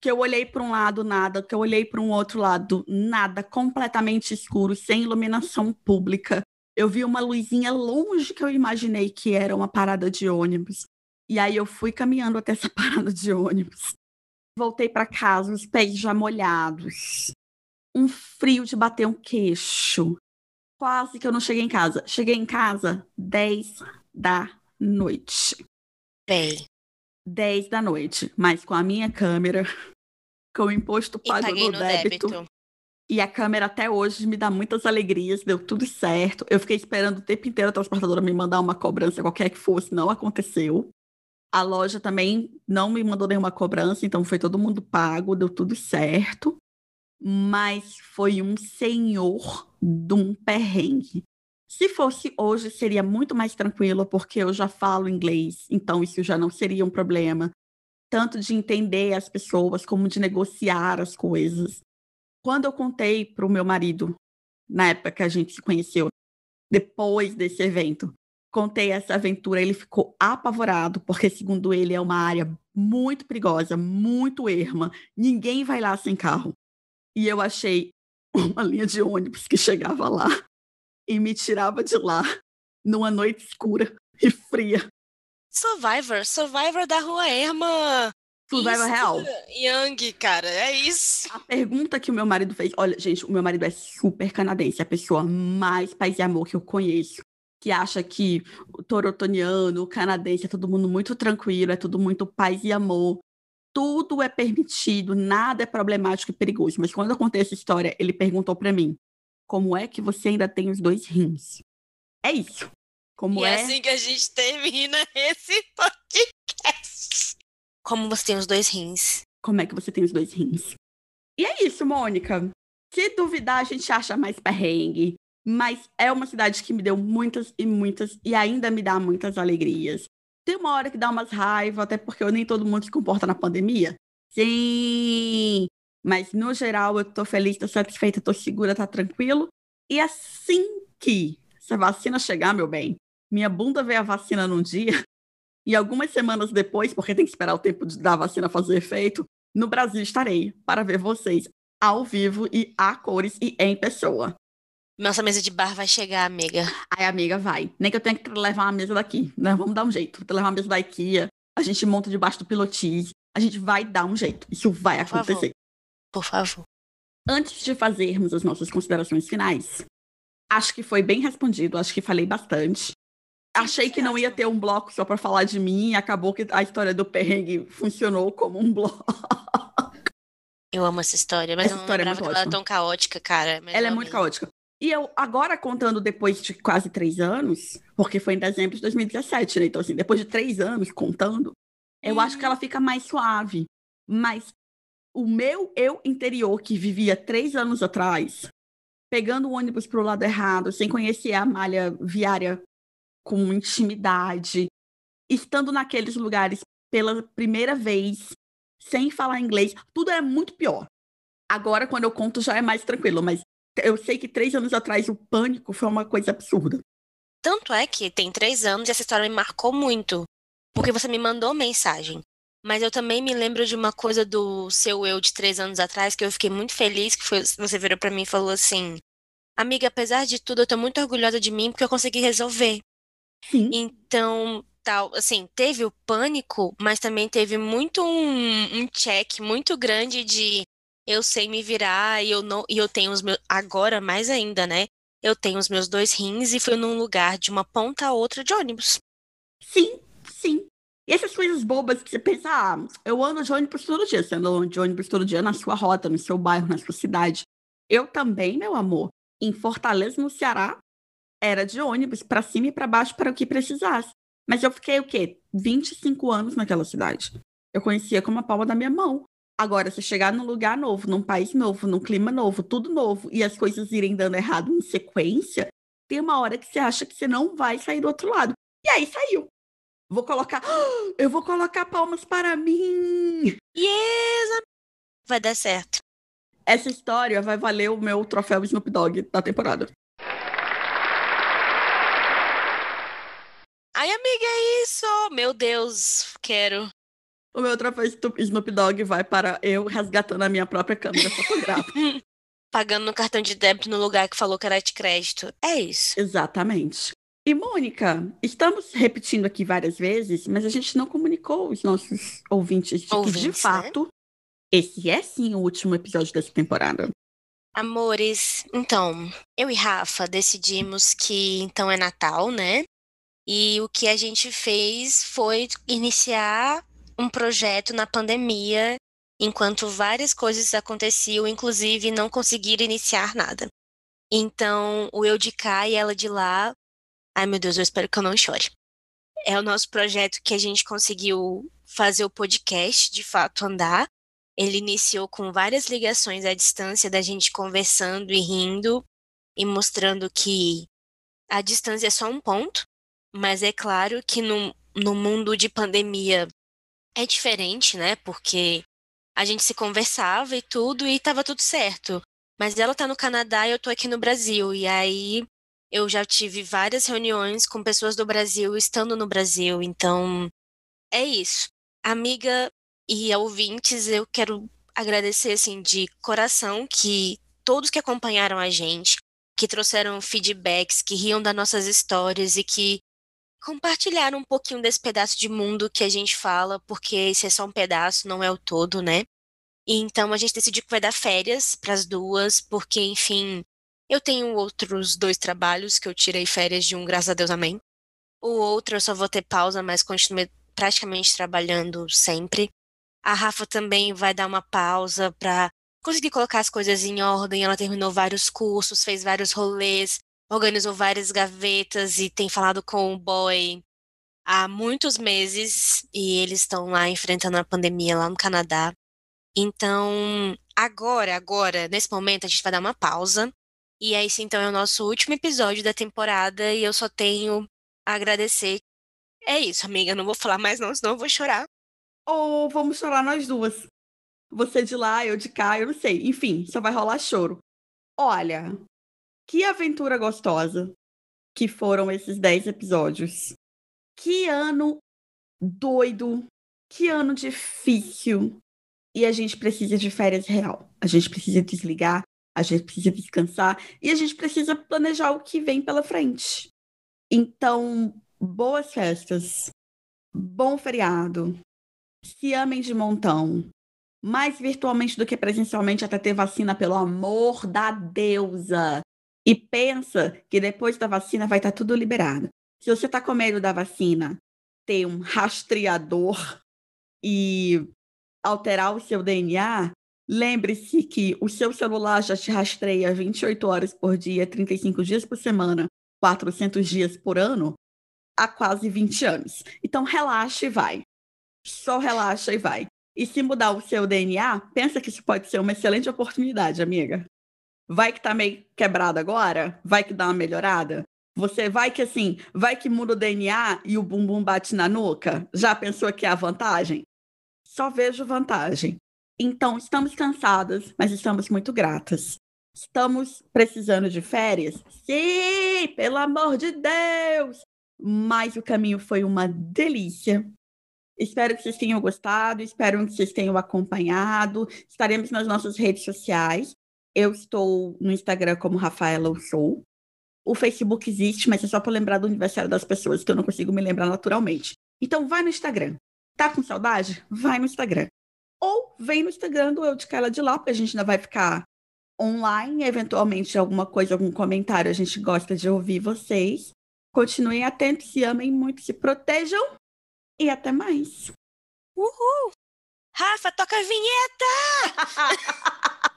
que eu olhei para um lado, nada, que eu olhei para um outro lado, nada, completamente escuro, sem iluminação pública. Eu vi uma luzinha longe que eu imaginei que era uma parada de ônibus. E aí eu fui caminhando até essa parada de ônibus. Voltei para casa, os pés já molhados. Um frio de bater um queixo. Quase que eu não cheguei em casa. Cheguei em casa 10 da noite. Bem. 10 da noite, mas com a minha câmera, com o imposto pago no, no débito, débito. E a câmera até hoje me dá muitas alegrias, deu tudo certo. Eu fiquei esperando o tempo inteiro a transportadora me mandar uma cobrança, qualquer que fosse, não aconteceu. A loja também não me mandou nenhuma cobrança, então foi todo mundo pago, deu tudo certo. Mas foi um senhor de um perrengue. Se fosse hoje, seria muito mais tranquilo, porque eu já falo inglês, então isso já não seria um problema. Tanto de entender as pessoas, como de negociar as coisas. Quando eu contei para o meu marido, na época que a gente se conheceu, depois desse evento, contei essa aventura, ele ficou apavorado, porque, segundo ele, é uma área muito perigosa, muito erma. Ninguém vai lá sem carro. E eu achei uma linha de ônibus que chegava lá e me tirava de lá numa noite escura e fria. Survivor, Survivor da Rua Erma. Survivor real. Young, cara, é isso. A pergunta que o meu marido fez, olha, gente, o meu marido é super canadense, é a pessoa mais paz e amor que eu conheço, que acha que o torotoniano, o canadense é todo mundo muito tranquilo, é tudo muito paz e amor. Tudo é permitido, nada é problemático e perigoso. Mas quando eu contei essa história, ele perguntou para mim: como é que você ainda tem os dois rins? É isso. Como e é... assim que a gente termina esse podcast. Como você tem os dois rins? Como é que você tem os dois rins? E é isso, Mônica. Se duvidar, a gente acha mais perrengue. Mas é uma cidade que me deu muitas e muitas, e ainda me dá muitas alegrias. Tem uma hora que dá umas raivas, até porque eu nem todo mundo se comporta na pandemia. Sim! Mas, no geral, eu tô feliz, tô satisfeita, tô segura, tá tranquilo. E assim que essa vacina chegar, meu bem, minha bunda vê a vacina num dia, e algumas semanas depois, porque tem que esperar o tempo de, da vacina fazer efeito, no Brasil estarei para ver vocês ao vivo e a cores e em pessoa. Nossa mesa de bar vai chegar, amiga. Aí, amiga, vai. Nem que eu tenha que levar uma mesa daqui, né? Vamos dar um jeito. Vou levar uma mesa da IKEA, a gente monta debaixo do pilotis, a gente vai dar um jeito. Isso vai Por acontecer. favor. Por favor. Antes de fazermos as nossas considerações finais, acho que foi bem respondido, acho que falei bastante. Achei que não ia ter um bloco só para falar de mim e acabou que a história do perrengue funcionou como um bloco. Eu amo essa história, mas Essa eu não história é muito que ela ótima. tão caótica, cara. Ela é muito caótica. E eu, agora contando depois de quase três anos, porque foi em dezembro de 2017, né? Então, assim, depois de três anos contando, eu acho que ela fica mais suave. Mas o meu eu interior, que vivia três anos atrás, pegando o ônibus pro lado errado, sem conhecer a malha viária com intimidade, estando naqueles lugares pela primeira vez, sem falar inglês, tudo era muito pior. Agora, quando eu conto, já é mais tranquilo, mas eu sei que três anos atrás o pânico foi uma coisa absurda. Tanto é que tem três anos e essa história me marcou muito. Porque você me mandou mensagem. Mas eu também me lembro de uma coisa do seu eu de três anos atrás que eu fiquei muito feliz, que foi, você virou pra mim e falou assim: Amiga, apesar de tudo, eu tô muito orgulhosa de mim porque eu consegui resolver. Sim. Então, tal, assim, teve o pânico, mas também teve muito um, um check muito grande de eu sei me virar e eu não e eu tenho os meus agora mais ainda, né? Eu tenho os meus dois rins e fui num lugar de uma ponta a outra de ônibus. Sim, sim. E essas coisas bobas que você pensa, ah, eu ando de ônibus todo dia. Você anda de ônibus todo dia na sua rota, no seu bairro, na sua cidade. Eu também, meu amor. Em Fortaleza, no Ceará, era de ônibus para cima e para baixo para o que precisasse. Mas eu fiquei o quê? 25 anos naquela cidade. Eu conhecia como a palma da minha mão. Agora, se chegar num lugar novo, num país novo, num clima novo, tudo novo, e as coisas irem dando errado em sequência, tem uma hora que você acha que você não vai sair do outro lado. E aí saiu. Vou colocar. Eu vou colocar palmas para mim. Yes! Vai dar certo. Essa história vai valer o meu troféu Snoop Dogg da temporada. Ai, amiga, é isso! Meu Deus, quero. O meu troféu Snoop Dogg vai para eu resgatando a minha própria câmera fotográfica. Pagando no cartão de débito no lugar que falou que era de crédito. É isso. Exatamente. E, Mônica, estamos repetindo aqui várias vezes, mas a gente não comunicou os nossos ouvintes de que, de Ouvintes, né? fato, esse é sim o último episódio dessa temporada. Amores, então, eu e Rafa decidimos que então é Natal, né? E o que a gente fez foi iniciar um projeto na pandemia, enquanto várias coisas aconteciam, inclusive não conseguir iniciar nada. Então, o eu de cá e ela de lá. Ai, meu Deus, eu espero que eu não chore. É o nosso projeto que a gente conseguiu fazer o podcast de fato andar. Ele iniciou com várias ligações à distância da gente conversando e rindo. e mostrando que a distância é só um ponto, mas é claro que no, no mundo de pandemia é diferente, né? Porque a gente se conversava e tudo e tava tudo certo. Mas ela tá no Canadá e eu tô aqui no Brasil. E aí eu já tive várias reuniões com pessoas do Brasil estando no Brasil. Então, é isso. Amiga e ouvintes, eu quero agradecer assim de coração que todos que acompanharam a gente, que trouxeram feedbacks, que riam das nossas histórias e que compartilharam um pouquinho desse pedaço de mundo que a gente fala, porque esse é só um pedaço, não é o todo, né? Então a gente decidiu que vai dar férias para as duas, porque, enfim, eu tenho outros dois trabalhos que eu tirei férias de um, graças a Deus, amém. O outro eu só vou ter pausa, mas continuei praticamente trabalhando sempre. A Rafa também vai dar uma pausa para conseguir colocar as coisas em ordem. Ela terminou vários cursos, fez vários rolês, organizou várias gavetas e tem falado com o boy há muitos meses e eles estão lá enfrentando a pandemia lá no Canadá. Então, agora, agora, nesse momento, a gente vai dar uma pausa. E esse então é o nosso último episódio da temporada e eu só tenho a agradecer. É isso, amiga, não vou falar mais não, senão eu vou chorar. Ou vamos chorar nós duas. Você de lá, eu de cá, eu não sei. Enfim, só vai rolar choro. Olha, que aventura gostosa que foram esses 10 episódios. Que ano doido. Que ano difícil. E a gente precisa de férias real. A gente precisa desligar, a gente precisa descansar e a gente precisa planejar o que vem pela frente. Então, boas festas. Bom feriado. Se amem de montão mais virtualmente do que presencialmente até ter vacina, pelo amor da deusa. E pensa que depois da vacina vai estar tá tudo liberado. Se você está com medo da vacina ter um rastreador e alterar o seu DNA, lembre-se que o seu celular já te rastreia 28 horas por dia, 35 dias por semana, 400 dias por ano, há quase 20 anos. Então relaxa e vai. Só relaxa e vai. E se mudar o seu DNA, pensa que isso pode ser uma excelente oportunidade, amiga. Vai que tá meio quebrado agora? Vai que dá uma melhorada? Você vai que assim, vai que muda o DNA e o bumbum bate na nuca? Já pensou que é a vantagem? Só vejo vantagem. Então, estamos cansadas, mas estamos muito gratas. Estamos precisando de férias? Sim, pelo amor de Deus! Mas o caminho foi uma delícia. Espero que vocês tenham gostado, espero que vocês tenham acompanhado. Estaremos nas nossas redes sociais. Eu estou no Instagram como Rafaela Show. O Facebook existe, mas é só para lembrar do aniversário das pessoas, que eu não consigo me lembrar naturalmente. Então vai no Instagram. Tá com saudade? Vai no Instagram. Ou vem no Instagram do Eu de Carla de lá, porque a gente ainda vai ficar online. Eventualmente, alguma coisa, algum comentário, a gente gosta de ouvir vocês. Continuem atentos, se amem muito, se protejam e até mais. Uhul! Rafa, toca a vinheta!